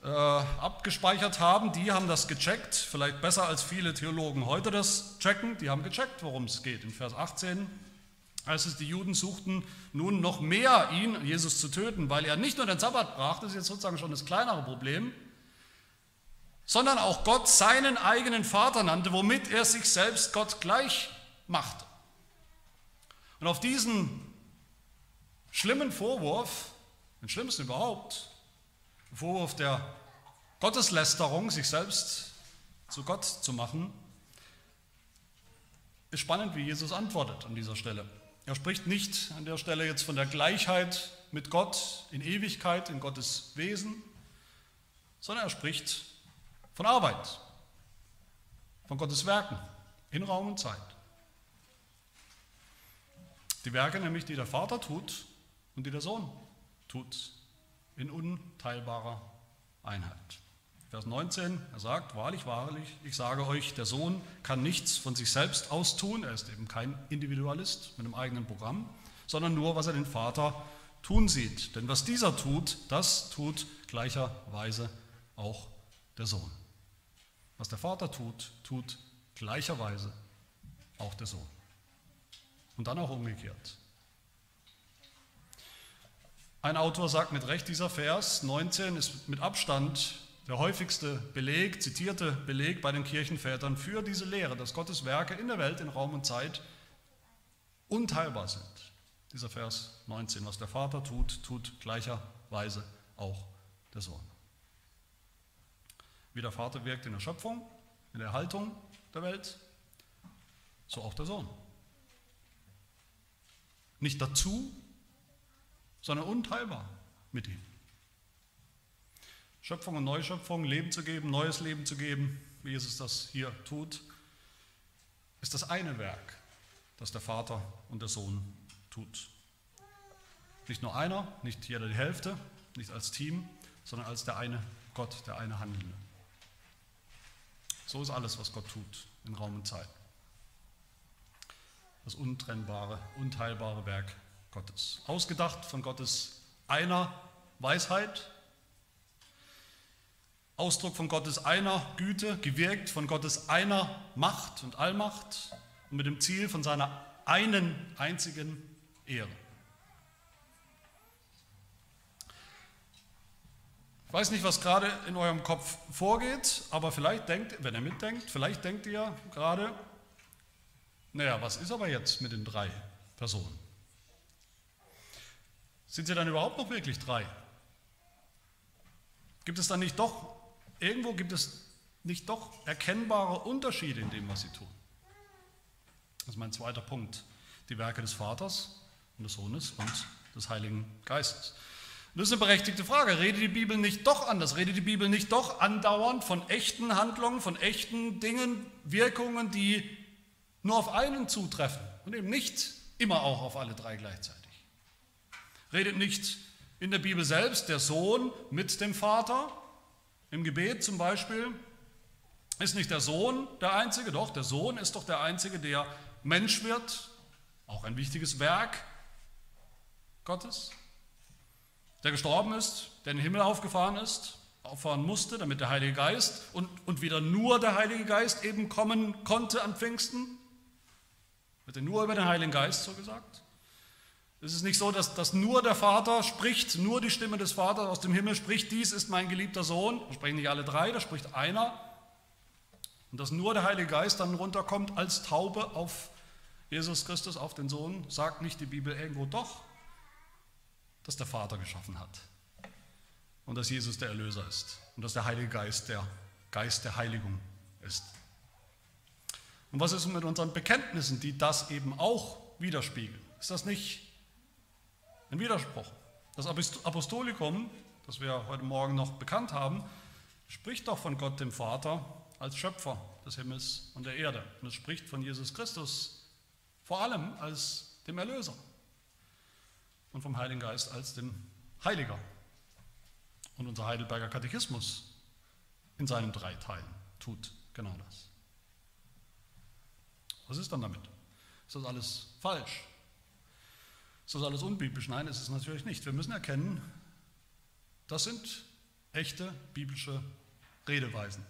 äh, abgespeichert haben, die haben das gecheckt, vielleicht besser als viele Theologen heute das checken, die haben gecheckt, worum es geht. In Vers 18 heißt es, die Juden suchten nun noch mehr ihn, Jesus, zu töten, weil er nicht nur den Sabbat brach, das ist jetzt sozusagen schon das kleinere Problem, sondern auch Gott seinen eigenen Vater nannte, womit er sich selbst Gott gleich machte. Und auf diesen schlimmen Vorwurf, den schlimmsten überhaupt, den Vorwurf der Gotteslästerung, sich selbst zu Gott zu machen, ist spannend, wie Jesus antwortet an dieser Stelle. Er spricht nicht an der Stelle jetzt von der Gleichheit mit Gott in Ewigkeit, in Gottes Wesen, sondern er spricht von Arbeit, von Gottes Werken in Raum und Zeit. Die Werke nämlich, die der Vater tut und die der Sohn tut, in unteilbarer Einheit. Vers 19, er sagt, wahrlich, wahrlich, ich sage euch, der Sohn kann nichts von sich selbst aus tun, er ist eben kein Individualist mit einem eigenen Programm, sondern nur, was er den Vater tun sieht. Denn was dieser tut, das tut gleicherweise auch der Sohn. Was der Vater tut, tut gleicherweise auch der Sohn. Und dann auch umgekehrt. Ein Autor sagt mit Recht, dieser Vers 19 ist mit Abstand der häufigste Beleg, zitierte Beleg bei den Kirchenvätern für diese Lehre, dass Gottes Werke in der Welt, in Raum und Zeit unteilbar sind. Dieser Vers 19, was der Vater tut, tut gleicherweise auch der Sohn. Wie der Vater wirkt in der Schöpfung, in der Erhaltung der Welt, so auch der Sohn. Nicht dazu, sondern unteilbar mit ihm. Schöpfung und Neuschöpfung, Leben zu geben, neues Leben zu geben, wie Jesus das hier tut, ist das eine Werk, das der Vater und der Sohn tut. Nicht nur einer, nicht jeder die Hälfte, nicht als Team, sondern als der eine Gott, der eine Handelnde. So ist alles, was Gott tut in Raum und Zeit das untrennbare, unteilbare Werk Gottes. Ausgedacht von Gottes einer Weisheit, Ausdruck von Gottes einer Güte, gewirkt von Gottes einer Macht und Allmacht und mit dem Ziel von seiner einen einzigen Ehre. Ich weiß nicht, was gerade in eurem Kopf vorgeht, aber vielleicht denkt, wenn ihr mitdenkt, vielleicht denkt ihr gerade, naja, was ist aber jetzt mit den drei Personen? Sind sie dann überhaupt noch wirklich drei? Gibt es dann nicht doch, irgendwo gibt es nicht doch erkennbare Unterschiede in dem, was sie tun? Das ist mein zweiter Punkt. Die Werke des Vaters und des Sohnes und des Heiligen Geistes. das ist eine berechtigte Frage. Redet die Bibel nicht doch anders? Redet die Bibel nicht doch andauernd von echten Handlungen, von echten Dingen, Wirkungen, die nur auf einen zutreffen und eben nicht immer auch auf alle drei gleichzeitig. Redet nicht in der Bibel selbst der Sohn mit dem Vater, im Gebet zum Beispiel, ist nicht der Sohn der Einzige, doch, der Sohn ist doch der Einzige, der Mensch wird, auch ein wichtiges Werk Gottes, der gestorben ist, der in den Himmel aufgefahren ist, auffahren musste, damit der Heilige Geist und, und wieder nur der Heilige Geist eben kommen konnte an Pfingsten, wird er nur über den Heiligen Geist so gesagt? Es ist nicht so, dass, dass nur der Vater spricht, nur die Stimme des Vaters aus dem Himmel spricht, dies ist mein geliebter Sohn. Da sprechen nicht alle drei, da spricht einer. Und dass nur der Heilige Geist dann runterkommt als Taube auf Jesus Christus, auf den Sohn, sagt nicht die Bibel irgendwo doch, dass der Vater geschaffen hat. Und dass Jesus der Erlöser ist. Und dass der Heilige Geist der Geist der Heiligung ist. Und was ist mit unseren Bekenntnissen, die das eben auch widerspiegeln? Ist das nicht ein Widerspruch? Das Apostolikum, das wir heute Morgen noch bekannt haben, spricht doch von Gott dem Vater als Schöpfer des Himmels und der Erde. Und es spricht von Jesus Christus vor allem als dem Erlöser und vom Heiligen Geist als dem Heiliger. Und unser Heidelberger Katechismus in seinen drei Teilen tut genau das. Was ist dann damit? Ist das alles falsch? Ist das alles unbiblisch? Nein, ist es natürlich nicht. Wir müssen erkennen, das sind echte biblische Redeweisen.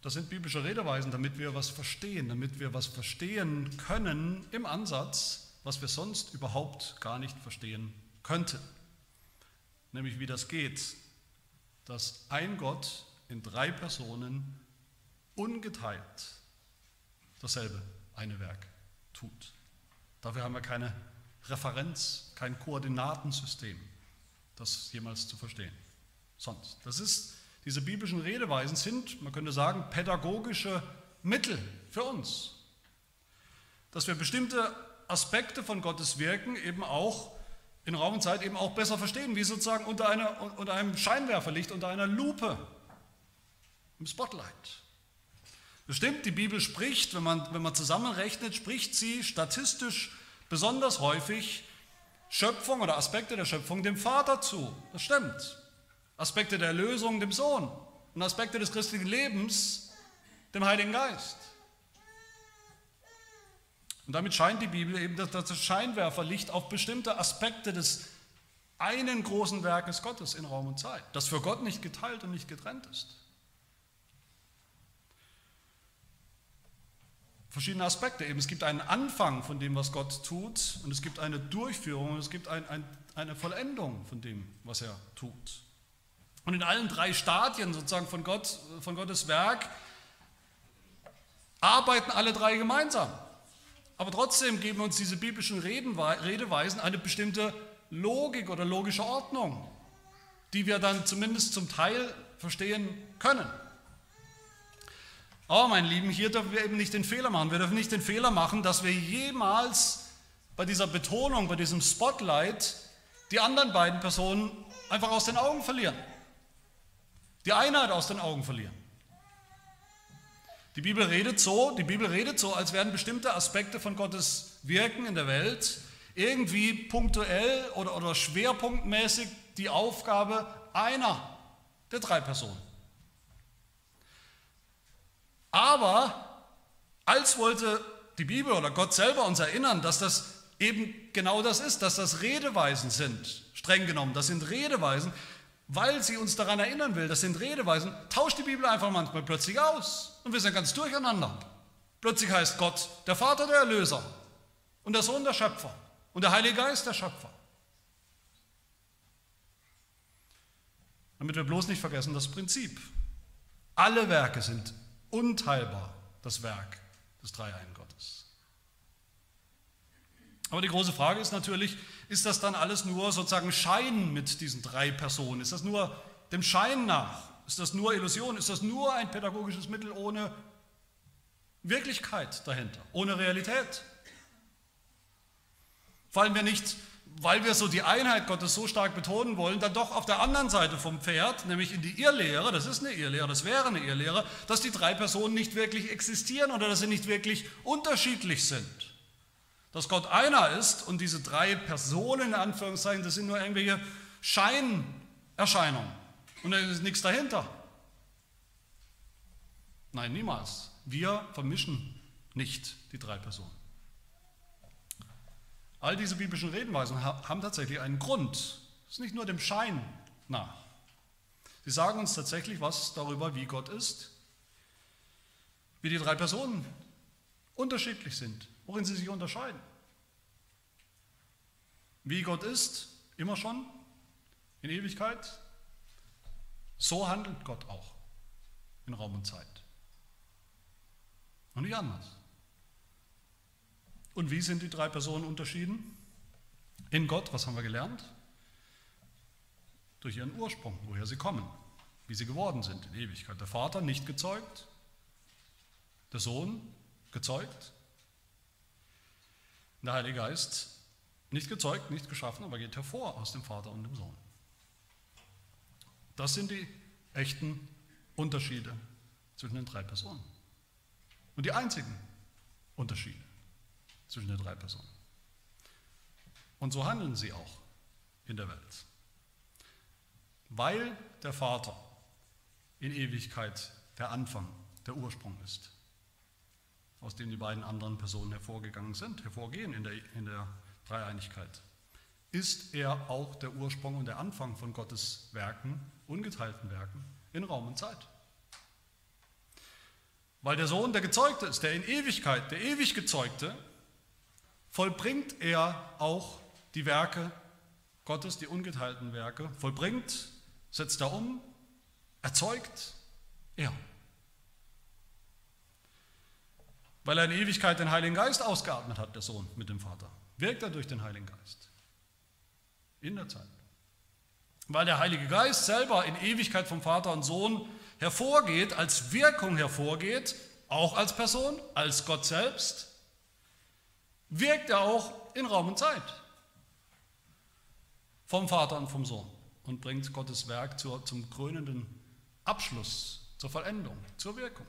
Das sind biblische Redeweisen, damit wir was verstehen, damit wir was verstehen können im Ansatz, was wir sonst überhaupt gar nicht verstehen könnten. Nämlich wie das geht, dass ein Gott in drei Personen ungeteilt dasselbe eine Werk tut. Dafür haben wir keine Referenz, kein Koordinatensystem, das jemals zu verstehen. Sonst. Das ist, diese biblischen Redeweisen sind, man könnte sagen, pädagogische Mittel für uns. Dass wir bestimmte Aspekte von Gottes Wirken eben auch in Raum und Zeit eben auch besser verstehen, wie sozusagen unter, einer, unter einem Scheinwerferlicht, unter einer Lupe, im Spotlight. Bestimmt, die Bibel spricht, wenn man, wenn man zusammenrechnet, spricht sie statistisch besonders häufig Schöpfung oder Aspekte der Schöpfung dem Vater zu. Das stimmt. Aspekte der Erlösung dem Sohn und Aspekte des christlichen Lebens dem Heiligen Geist. Und damit scheint die Bibel eben das Scheinwerferlicht auf bestimmte Aspekte des einen großen Werkes Gottes in Raum und Zeit, das für Gott nicht geteilt und nicht getrennt ist. Verschiedene Aspekte. Eben, es gibt einen Anfang von dem, was Gott tut, und es gibt eine Durchführung, und es gibt ein, ein, eine Vollendung von dem, was er tut. Und in allen drei Stadien sozusagen von, Gott, von Gottes Werk arbeiten alle drei gemeinsam. Aber trotzdem geben uns diese biblischen Redeweisen eine bestimmte Logik oder logische Ordnung, die wir dann zumindest zum Teil verstehen können. Aber mein Lieben, hier dürfen wir eben nicht den Fehler machen. Wir dürfen nicht den Fehler machen, dass wir jemals bei dieser Betonung, bei diesem Spotlight die anderen beiden Personen einfach aus den Augen verlieren. Die Einheit aus den Augen verlieren. Die Bibel redet so, die Bibel redet so, als wären bestimmte Aspekte von Gottes Wirken in der Welt irgendwie punktuell oder, oder schwerpunktmäßig die Aufgabe einer der drei Personen. Aber als wollte die Bibel oder Gott selber uns erinnern, dass das eben genau das ist, dass das Redeweisen sind, streng genommen. Das sind Redeweisen, weil sie uns daran erinnern will, das sind Redeweisen, tauscht die Bibel einfach manchmal plötzlich aus und wir sind ganz durcheinander. Plötzlich heißt Gott der Vater der Erlöser und der Sohn der Schöpfer und der Heilige Geist der Schöpfer. Damit wir bloß nicht vergessen das Prinzip. Alle Werke sind unteilbar das Werk des Dreieinen Gottes. Aber die große Frage ist natürlich, ist das dann alles nur sozusagen Schein mit diesen drei Personen? Ist das nur dem Schein nach? Ist das nur Illusion? Ist das nur ein pädagogisches Mittel ohne Wirklichkeit dahinter, ohne Realität? Fallen wir nicht weil wir so die Einheit Gottes so stark betonen wollen, dann doch auf der anderen Seite vom Pferd, nämlich in die Irrlehre, das ist eine Irrlehre, das wäre eine Irrlehre, dass die drei Personen nicht wirklich existieren oder dass sie nicht wirklich unterschiedlich sind. Dass Gott einer ist und diese drei Personen, in Anführungszeichen, das sind nur irgendwelche Scheinerscheinungen und da ist nichts dahinter. Nein, niemals. Wir vermischen nicht die drei Personen. All diese biblischen Redenweisen haben tatsächlich einen Grund. Es ist nicht nur dem Schein nach. Sie sagen uns tatsächlich was darüber, wie Gott ist, wie die drei Personen unterschiedlich sind, worin sie sich unterscheiden. Wie Gott ist, immer schon, in Ewigkeit, so handelt Gott auch in Raum und Zeit. Und nicht anders. Und wie sind die drei Personen unterschieden? In Gott, was haben wir gelernt? Durch ihren Ursprung, woher sie kommen, wie sie geworden sind in Ewigkeit. Der Vater nicht gezeugt, der Sohn gezeugt, der Heilige Geist nicht gezeugt, nicht geschaffen, aber geht hervor aus dem Vater und dem Sohn. Das sind die echten Unterschiede zwischen den drei Personen. Und die einzigen Unterschiede zwischen den drei Personen. Und so handeln sie auch in der Welt. Weil der Vater in Ewigkeit der Anfang, der Ursprung ist, aus dem die beiden anderen Personen hervorgegangen sind, hervorgehen in der, in der Dreieinigkeit, ist er auch der Ursprung und der Anfang von Gottes Werken, ungeteilten Werken in Raum und Zeit. Weil der Sohn der Gezeugte ist, der in Ewigkeit, der ewig Gezeugte, vollbringt er auch die Werke Gottes, die ungeteilten Werke, vollbringt, setzt er um, erzeugt er. Weil er in Ewigkeit den Heiligen Geist ausgeatmet hat, der Sohn mit dem Vater, wirkt er durch den Heiligen Geist. In der Zeit. Weil der Heilige Geist selber in Ewigkeit vom Vater und Sohn hervorgeht, als Wirkung hervorgeht, auch als Person, als Gott selbst, wirkt er auch in Raum und Zeit vom Vater und vom Sohn und bringt Gottes Werk zur, zum krönenden Abschluss, zur Vollendung, zur Wirkung.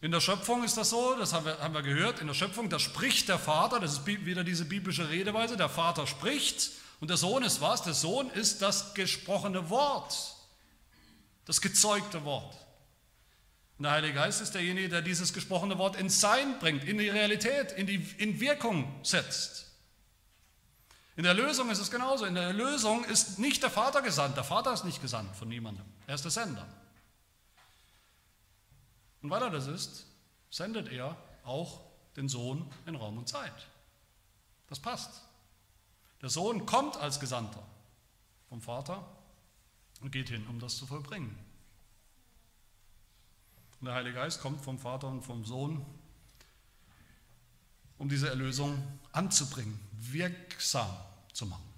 In der Schöpfung ist das so, das haben wir, haben wir gehört, in der Schöpfung, da spricht der Vater, das ist wieder diese biblische Redeweise, der Vater spricht und der Sohn ist was? Der Sohn ist das gesprochene Wort, das gezeugte Wort. Und der Heilige Geist ist derjenige, der dieses gesprochene Wort ins Sein bringt, in die Realität, in, die, in Wirkung setzt. In der Lösung ist es genauso. In der Lösung ist nicht der Vater gesandt. Der Vater ist nicht gesandt von niemandem. Er ist der Sender. Und weil er das ist, sendet er auch den Sohn in Raum und Zeit. Das passt. Der Sohn kommt als Gesandter vom Vater und geht hin, um das zu vollbringen. Und der Heilige Geist kommt vom Vater und vom Sohn, um diese Erlösung anzubringen, wirksam zu machen.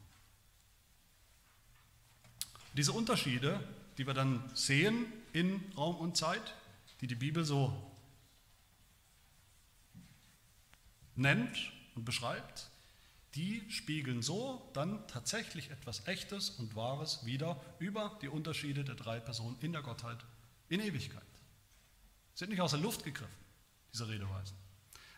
Diese Unterschiede, die wir dann sehen in Raum und Zeit, die die Bibel so nennt und beschreibt, die spiegeln so dann tatsächlich etwas Echtes und Wahres wieder über die Unterschiede der drei Personen in der Gottheit in Ewigkeit. Sind nicht aus der Luft gegriffen, diese Redeweisen.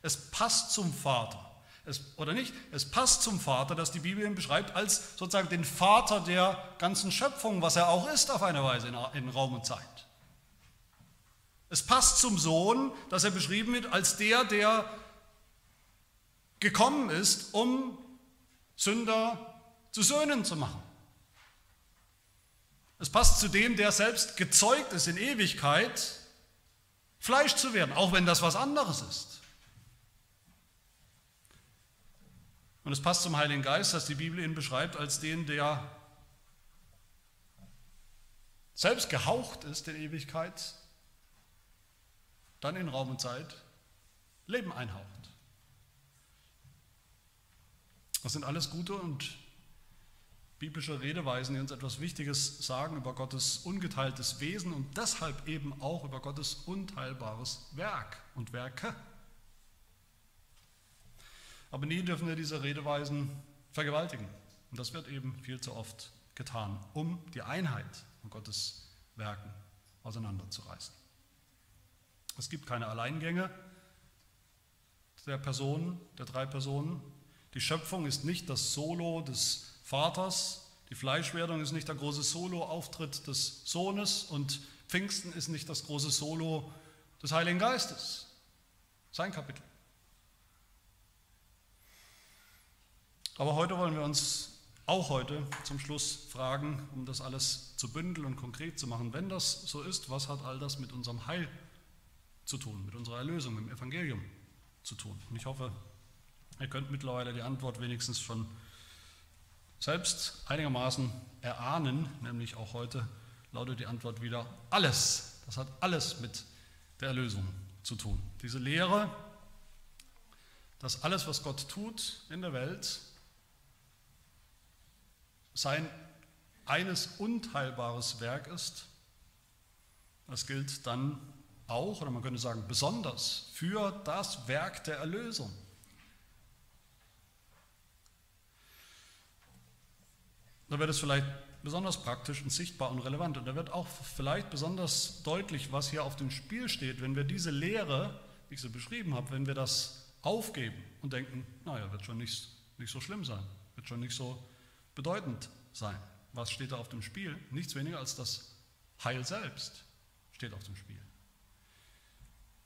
Es passt zum Vater. Es, oder nicht? Es passt zum Vater, dass die Bibel ihn beschreibt als sozusagen den Vater der ganzen Schöpfung, was er auch ist auf eine Weise in, in Raum und Zeit. Es passt zum Sohn, dass er beschrieben wird als der, der gekommen ist, um Sünder zu Söhnen zu machen. Es passt zu dem, der selbst gezeugt ist in Ewigkeit, Fleisch zu werden, auch wenn das was anderes ist. Und es passt zum Heiligen Geist, dass die Bibel ihn beschreibt als den, der selbst gehaucht ist in Ewigkeit, dann in Raum und Zeit Leben einhaucht. Das sind alles gute und biblische Redeweisen, die uns etwas Wichtiges sagen über Gottes ungeteiltes Wesen und deshalb eben auch über Gottes unteilbares Werk und Werke. Aber nie dürfen wir diese Redeweisen vergewaltigen. Und das wird eben viel zu oft getan, um die Einheit von Gottes Werken auseinanderzureißen. Es gibt keine Alleingänge der Personen, der drei Personen. Die Schöpfung ist nicht das Solo des Vaters. Die Fleischwerdung ist nicht der große Solo-Auftritt des Sohnes und Pfingsten ist nicht das große Solo des Heiligen Geistes. Sein Kapitel. Aber heute wollen wir uns auch heute zum Schluss fragen, um das alles zu bündeln und konkret zu machen. Wenn das so ist, was hat all das mit unserem Heil zu tun, mit unserer Erlösung, dem Evangelium zu tun? Und ich hoffe, ihr könnt mittlerweile die Antwort wenigstens schon selbst einigermaßen erahnen, nämlich auch heute lautet die Antwort wieder alles. Das hat alles mit der Erlösung zu tun. Diese Lehre, dass alles, was Gott tut in der Welt, sein eines unteilbares Werk ist, das gilt dann auch, oder man könnte sagen besonders, für das Werk der Erlösung. Da wird es vielleicht besonders praktisch und sichtbar und relevant. Und da wird auch vielleicht besonders deutlich, was hier auf dem Spiel steht, wenn wir diese Lehre, wie ich sie beschrieben habe, wenn wir das aufgeben und denken, naja, wird schon nicht, nicht so schlimm sein, wird schon nicht so bedeutend sein. Was steht da auf dem Spiel? Nichts weniger als das Heil selbst steht auf dem Spiel.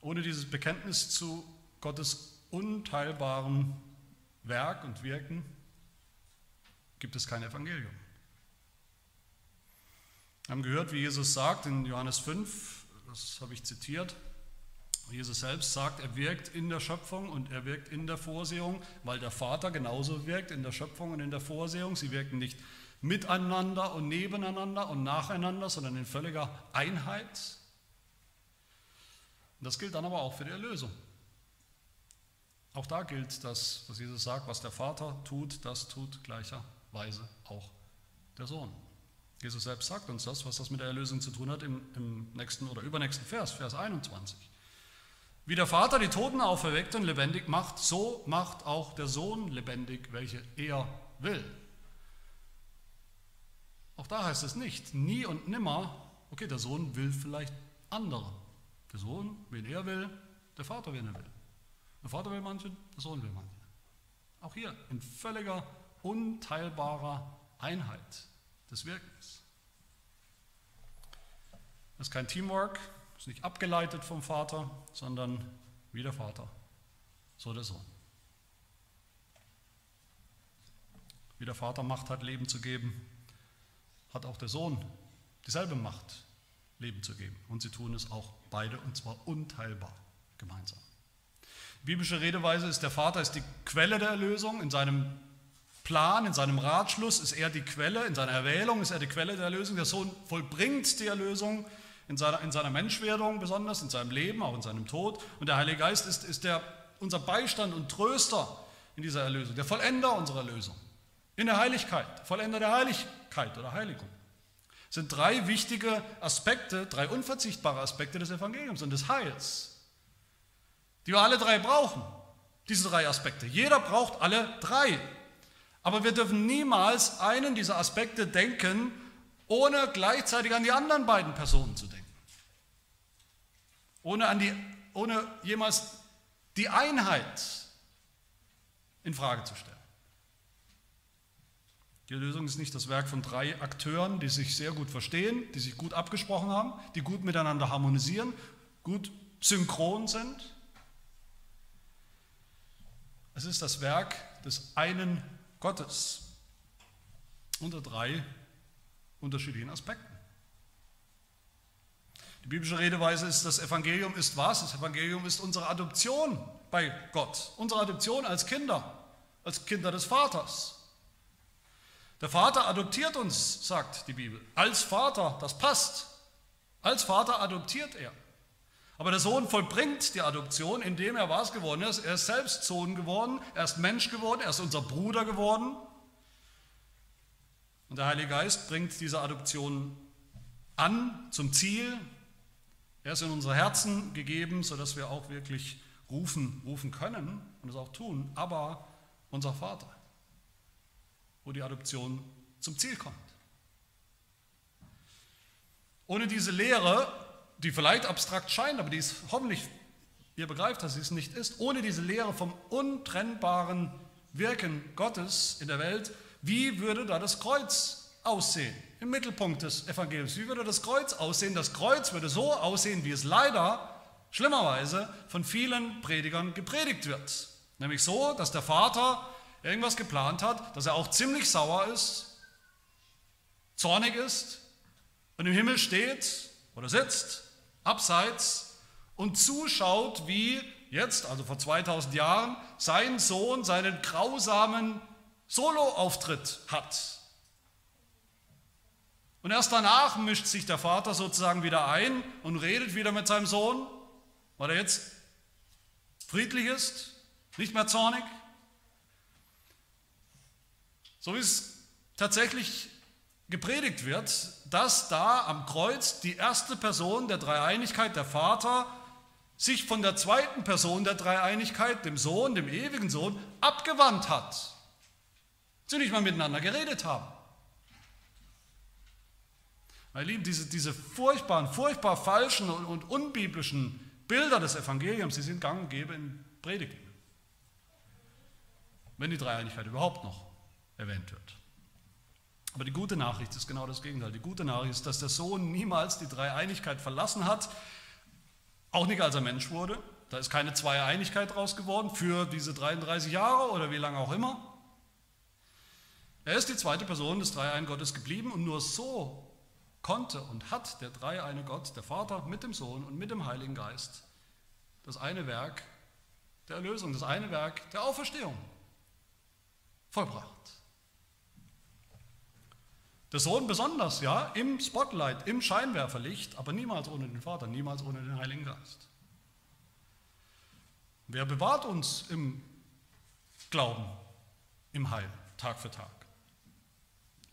Ohne dieses Bekenntnis zu Gottes unteilbarem Werk und Wirken gibt es kein Evangelium. Wir haben gehört, wie Jesus sagt in Johannes 5, das habe ich zitiert, Jesus selbst sagt, er wirkt in der Schöpfung und er wirkt in der Vorsehung, weil der Vater genauso wirkt in der Schöpfung und in der Vorsehung. Sie wirken nicht miteinander und nebeneinander und nacheinander, sondern in völliger Einheit. Das gilt dann aber auch für die Erlösung. Auch da gilt das, was Jesus sagt, was der Vater tut, das tut gleicherweise auch der Sohn. Jesus selbst sagt uns das, was das mit der Erlösung zu tun hat im, im nächsten oder übernächsten Vers, Vers 21. Wie der Vater die Toten auferweckt und lebendig macht, so macht auch der Sohn lebendig, welche er will. Auch da heißt es nicht, nie und nimmer, okay, der Sohn will vielleicht andere. Der Sohn, wen er will, der Vater, wen er will. Der Vater will manche, der Sohn will manche. Auch hier in völliger, unteilbarer Einheit des Wirkens. Das ist kein Teamwork, ist nicht abgeleitet vom Vater, sondern wie der Vater, so der Sohn. Wie der Vater Macht hat, Leben zu geben, hat auch der Sohn dieselbe Macht, Leben zu geben. Und sie tun es auch beide, und zwar unteilbar gemeinsam. Die biblische Redeweise ist, der Vater ist die Quelle der Erlösung. In seinem Plan, in seinem Ratschluss ist er die Quelle, in seiner Erwählung ist er die Quelle der Erlösung. Der Sohn vollbringt die Erlösung in seiner, in seiner Menschwerdung besonders, in seinem Leben, auch in seinem Tod. Und der Heilige Geist ist, ist der, unser Beistand und Tröster in dieser Erlösung, der Vollender unserer Erlösung. In der Heiligkeit, Vollender der Heiligkeit oder Heiligung. Das sind drei wichtige Aspekte, drei unverzichtbare Aspekte des Evangeliums und des Heils, die wir alle drei brauchen. Diese drei Aspekte. Jeder braucht alle drei. Aber wir dürfen niemals einen dieser Aspekte denken, ohne gleichzeitig an die anderen beiden Personen zu denken. Ohne, an die, ohne jemals die Einheit in Frage zu stellen. Die Lösung ist nicht das Werk von drei Akteuren, die sich sehr gut verstehen, die sich gut abgesprochen haben, die gut miteinander harmonisieren, gut synchron sind. Es ist das Werk des einen Gottes unter drei unterschiedlichen Aspekten. Die biblische Redeweise ist, das Evangelium ist was? Das Evangelium ist unsere Adoption bei Gott, unsere Adoption als Kinder, als Kinder des Vaters. Der Vater adoptiert uns, sagt die Bibel, als Vater, das passt. Als Vater adoptiert er. Aber der Sohn vollbringt die Adoption, indem er was geworden ist. Er ist selbst Sohn geworden, er ist Mensch geworden, er ist unser Bruder geworden. Und der Heilige Geist bringt diese Adoption an zum Ziel. Er ist in unsere Herzen gegeben, sodass wir auch wirklich rufen, rufen können und es auch tun. Aber unser Vater, wo die Adoption zum Ziel kommt. Ohne diese Lehre, die vielleicht abstrakt scheint, aber die ist hoffentlich, ihr begreift, dass sie es nicht ist, ohne diese Lehre vom untrennbaren Wirken Gottes in der Welt wie würde da das Kreuz aussehen? Im Mittelpunkt des Evangeliums. Wie würde das Kreuz aussehen? Das Kreuz würde so aussehen, wie es leider schlimmerweise von vielen Predigern gepredigt wird. Nämlich so, dass der Vater irgendwas geplant hat, dass er auch ziemlich sauer ist, zornig ist und im Himmel steht oder sitzt, abseits und zuschaut, wie jetzt, also vor 2000 Jahren, sein Sohn seinen grausamen Soloauftritt hat. Und erst danach mischt sich der Vater sozusagen wieder ein und redet wieder mit seinem Sohn, weil er jetzt friedlich ist, nicht mehr zornig. So wie es tatsächlich gepredigt wird, dass da am Kreuz die erste Person der Dreieinigkeit, der Vater, sich von der zweiten Person der Dreieinigkeit, dem Sohn, dem ewigen Sohn, abgewandt hat sie nicht mal miteinander geredet haben. Meine Lieben, diese, diese furchtbaren, furchtbar falschen und, und unbiblischen Bilder des Evangeliums, die sind gang und gäbe in Predigten. Wenn die Dreieinigkeit überhaupt noch erwähnt wird. Aber die gute Nachricht ist genau das Gegenteil. Die gute Nachricht ist, dass der Sohn niemals die Dreieinigkeit verlassen hat, auch nicht als er Mensch wurde. Da ist keine Zweieinigkeit draus geworden für diese 33 Jahre oder wie lange auch immer. Er ist die zweite Person des Dreieinen Gottes geblieben und nur so konnte und hat der Dreieine Gott, der Vater mit dem Sohn und mit dem Heiligen Geist, das eine Werk der Erlösung, das eine Werk der Auferstehung vollbracht. Der Sohn besonders, ja, im Spotlight, im Scheinwerferlicht, aber niemals ohne den Vater, niemals ohne den Heiligen Geist. Wer bewahrt uns im Glauben, im Heil, Tag für Tag?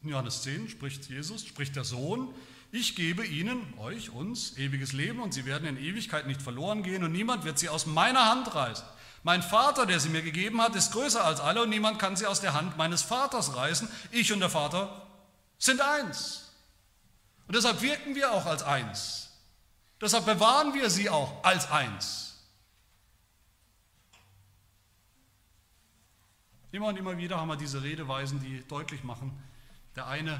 In Johannes 10 spricht Jesus, spricht der Sohn, ich gebe ihnen, euch, uns, ewiges Leben und sie werden in Ewigkeit nicht verloren gehen und niemand wird sie aus meiner Hand reißen. Mein Vater, der sie mir gegeben hat, ist größer als alle und niemand kann sie aus der Hand meines Vaters reißen. Ich und der Vater sind eins. Und deshalb wirken wir auch als eins. Deshalb bewahren wir sie auch als eins. Immer und immer wieder haben wir diese Redeweisen, die deutlich machen, der eine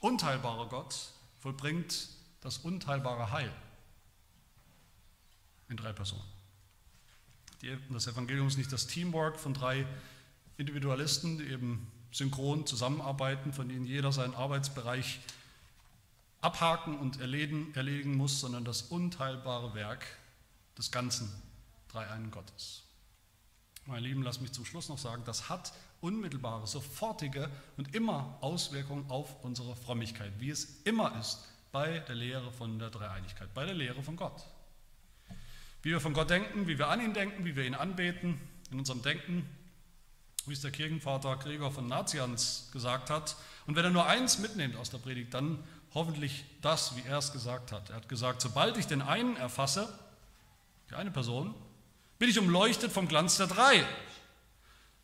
unteilbare Gott vollbringt das unteilbare Heil in drei Personen. Das Evangelium ist nicht das Teamwork von drei Individualisten, die eben synchron zusammenarbeiten, von denen jeder seinen Arbeitsbereich abhaken und erledigen, erledigen muss, sondern das unteilbare Werk des ganzen Dreieinen Gottes. Meine Lieben, lass mich zum Schluss noch sagen, das hat unmittelbare, sofortige und immer Auswirkungen auf unsere Frömmigkeit, wie es immer ist bei der Lehre von der Dreieinigkeit, bei der Lehre von Gott. Wie wir von Gott denken, wie wir an ihn denken, wie wir ihn anbeten, in unserem Denken wie es der Kirchenvater Gregor von Nazians gesagt hat. Und wenn er nur eins mitnimmt aus der Predigt, dann hoffentlich das, wie er es gesagt hat. Er hat gesagt, sobald ich den einen erfasse, die eine Person, bin ich umleuchtet vom Glanz der drei.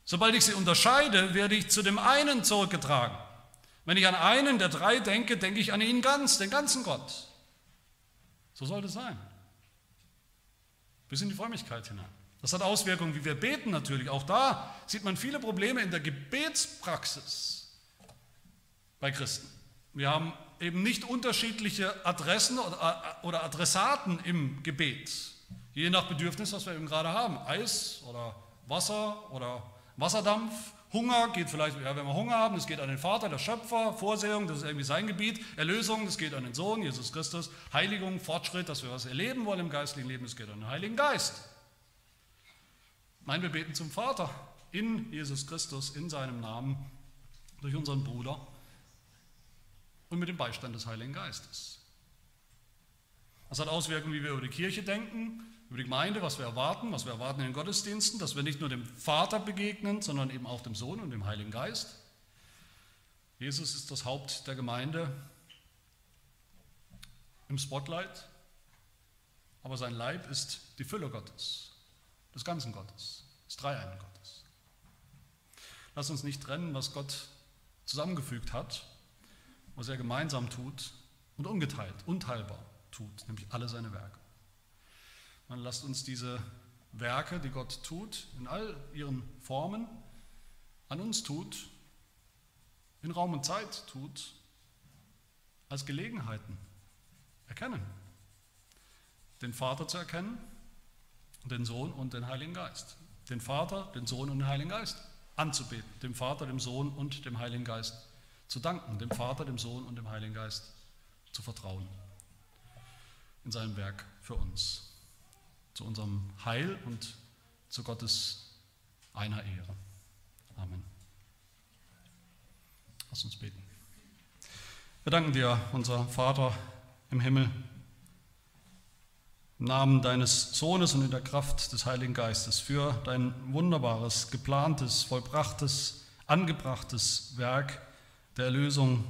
Sobald ich sie unterscheide, werde ich zu dem einen zurückgetragen. Wenn ich an einen der drei denke, denke ich an ihn ganz, den ganzen Gott. So sollte es sein. Bis in die Frömmigkeit hinein. Das hat Auswirkungen, wie wir beten natürlich. Auch da sieht man viele Probleme in der Gebetspraxis bei Christen. Wir haben eben nicht unterschiedliche Adressen oder Adressaten im Gebet, je nach Bedürfnis, was wir eben gerade haben. Eis oder Wasser oder Wasserdampf. Hunger geht vielleicht, ja, wenn wir Hunger haben, das geht an den Vater, der Schöpfer, Vorsehung, das ist irgendwie sein Gebiet, Erlösung, das geht an den Sohn, Jesus Christus, Heiligung, Fortschritt, dass wir was erleben wollen im geistlichen Leben, das geht an den Heiligen Geist. Nein, wir beten zum Vater in Jesus Christus, in seinem Namen, durch unseren Bruder und mit dem Beistand des Heiligen Geistes. Das hat Auswirkungen, wie wir über die Kirche denken, über die Gemeinde, was wir erwarten, was wir erwarten in den Gottesdiensten, dass wir nicht nur dem Vater begegnen, sondern eben auch dem Sohn und dem Heiligen Geist. Jesus ist das Haupt der Gemeinde im Spotlight, aber sein Leib ist die Fülle Gottes des ganzen Gottes, Dreieinen Gottes. Lass uns nicht trennen, was Gott zusammengefügt hat, was er gemeinsam tut und ungeteilt, unteilbar tut, nämlich alle seine Werke. Man lasst uns diese Werke, die Gott tut, in all ihren Formen, an uns tut, in Raum und Zeit tut, als Gelegenheiten erkennen. Den Vater zu erkennen, den Sohn und den Heiligen Geist. Den Vater, den Sohn und den Heiligen Geist anzubeten. Dem Vater, dem Sohn und dem Heiligen Geist zu danken. Dem Vater, dem Sohn und dem Heiligen Geist zu vertrauen. In seinem Werk für uns. Zu unserem Heil und zu Gottes einer Ehre. Amen. Lass uns beten. Wir danken dir, unser Vater im Himmel im Namen deines Sohnes und in der Kraft des Heiligen Geistes für dein wunderbares, geplantes, vollbrachtes, angebrachtes Werk der Erlösung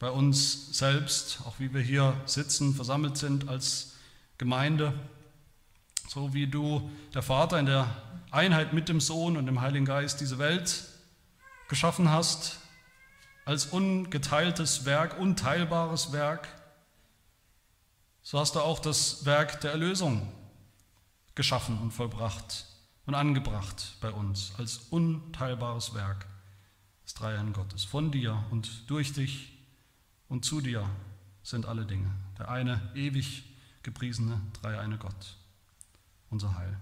bei uns selbst, auch wie wir hier sitzen, versammelt sind als Gemeinde, so wie du, der Vater, in der Einheit mit dem Sohn und dem Heiligen Geist diese Welt geschaffen hast, als ungeteiltes Werk, unteilbares Werk, so hast du auch das Werk der Erlösung geschaffen und vollbracht und angebracht bei uns als unteilbares Werk des Dreiein Gottes. Von dir und durch dich und zu dir sind alle Dinge. Der eine ewig gepriesene Dreieine Gott, unser Heil.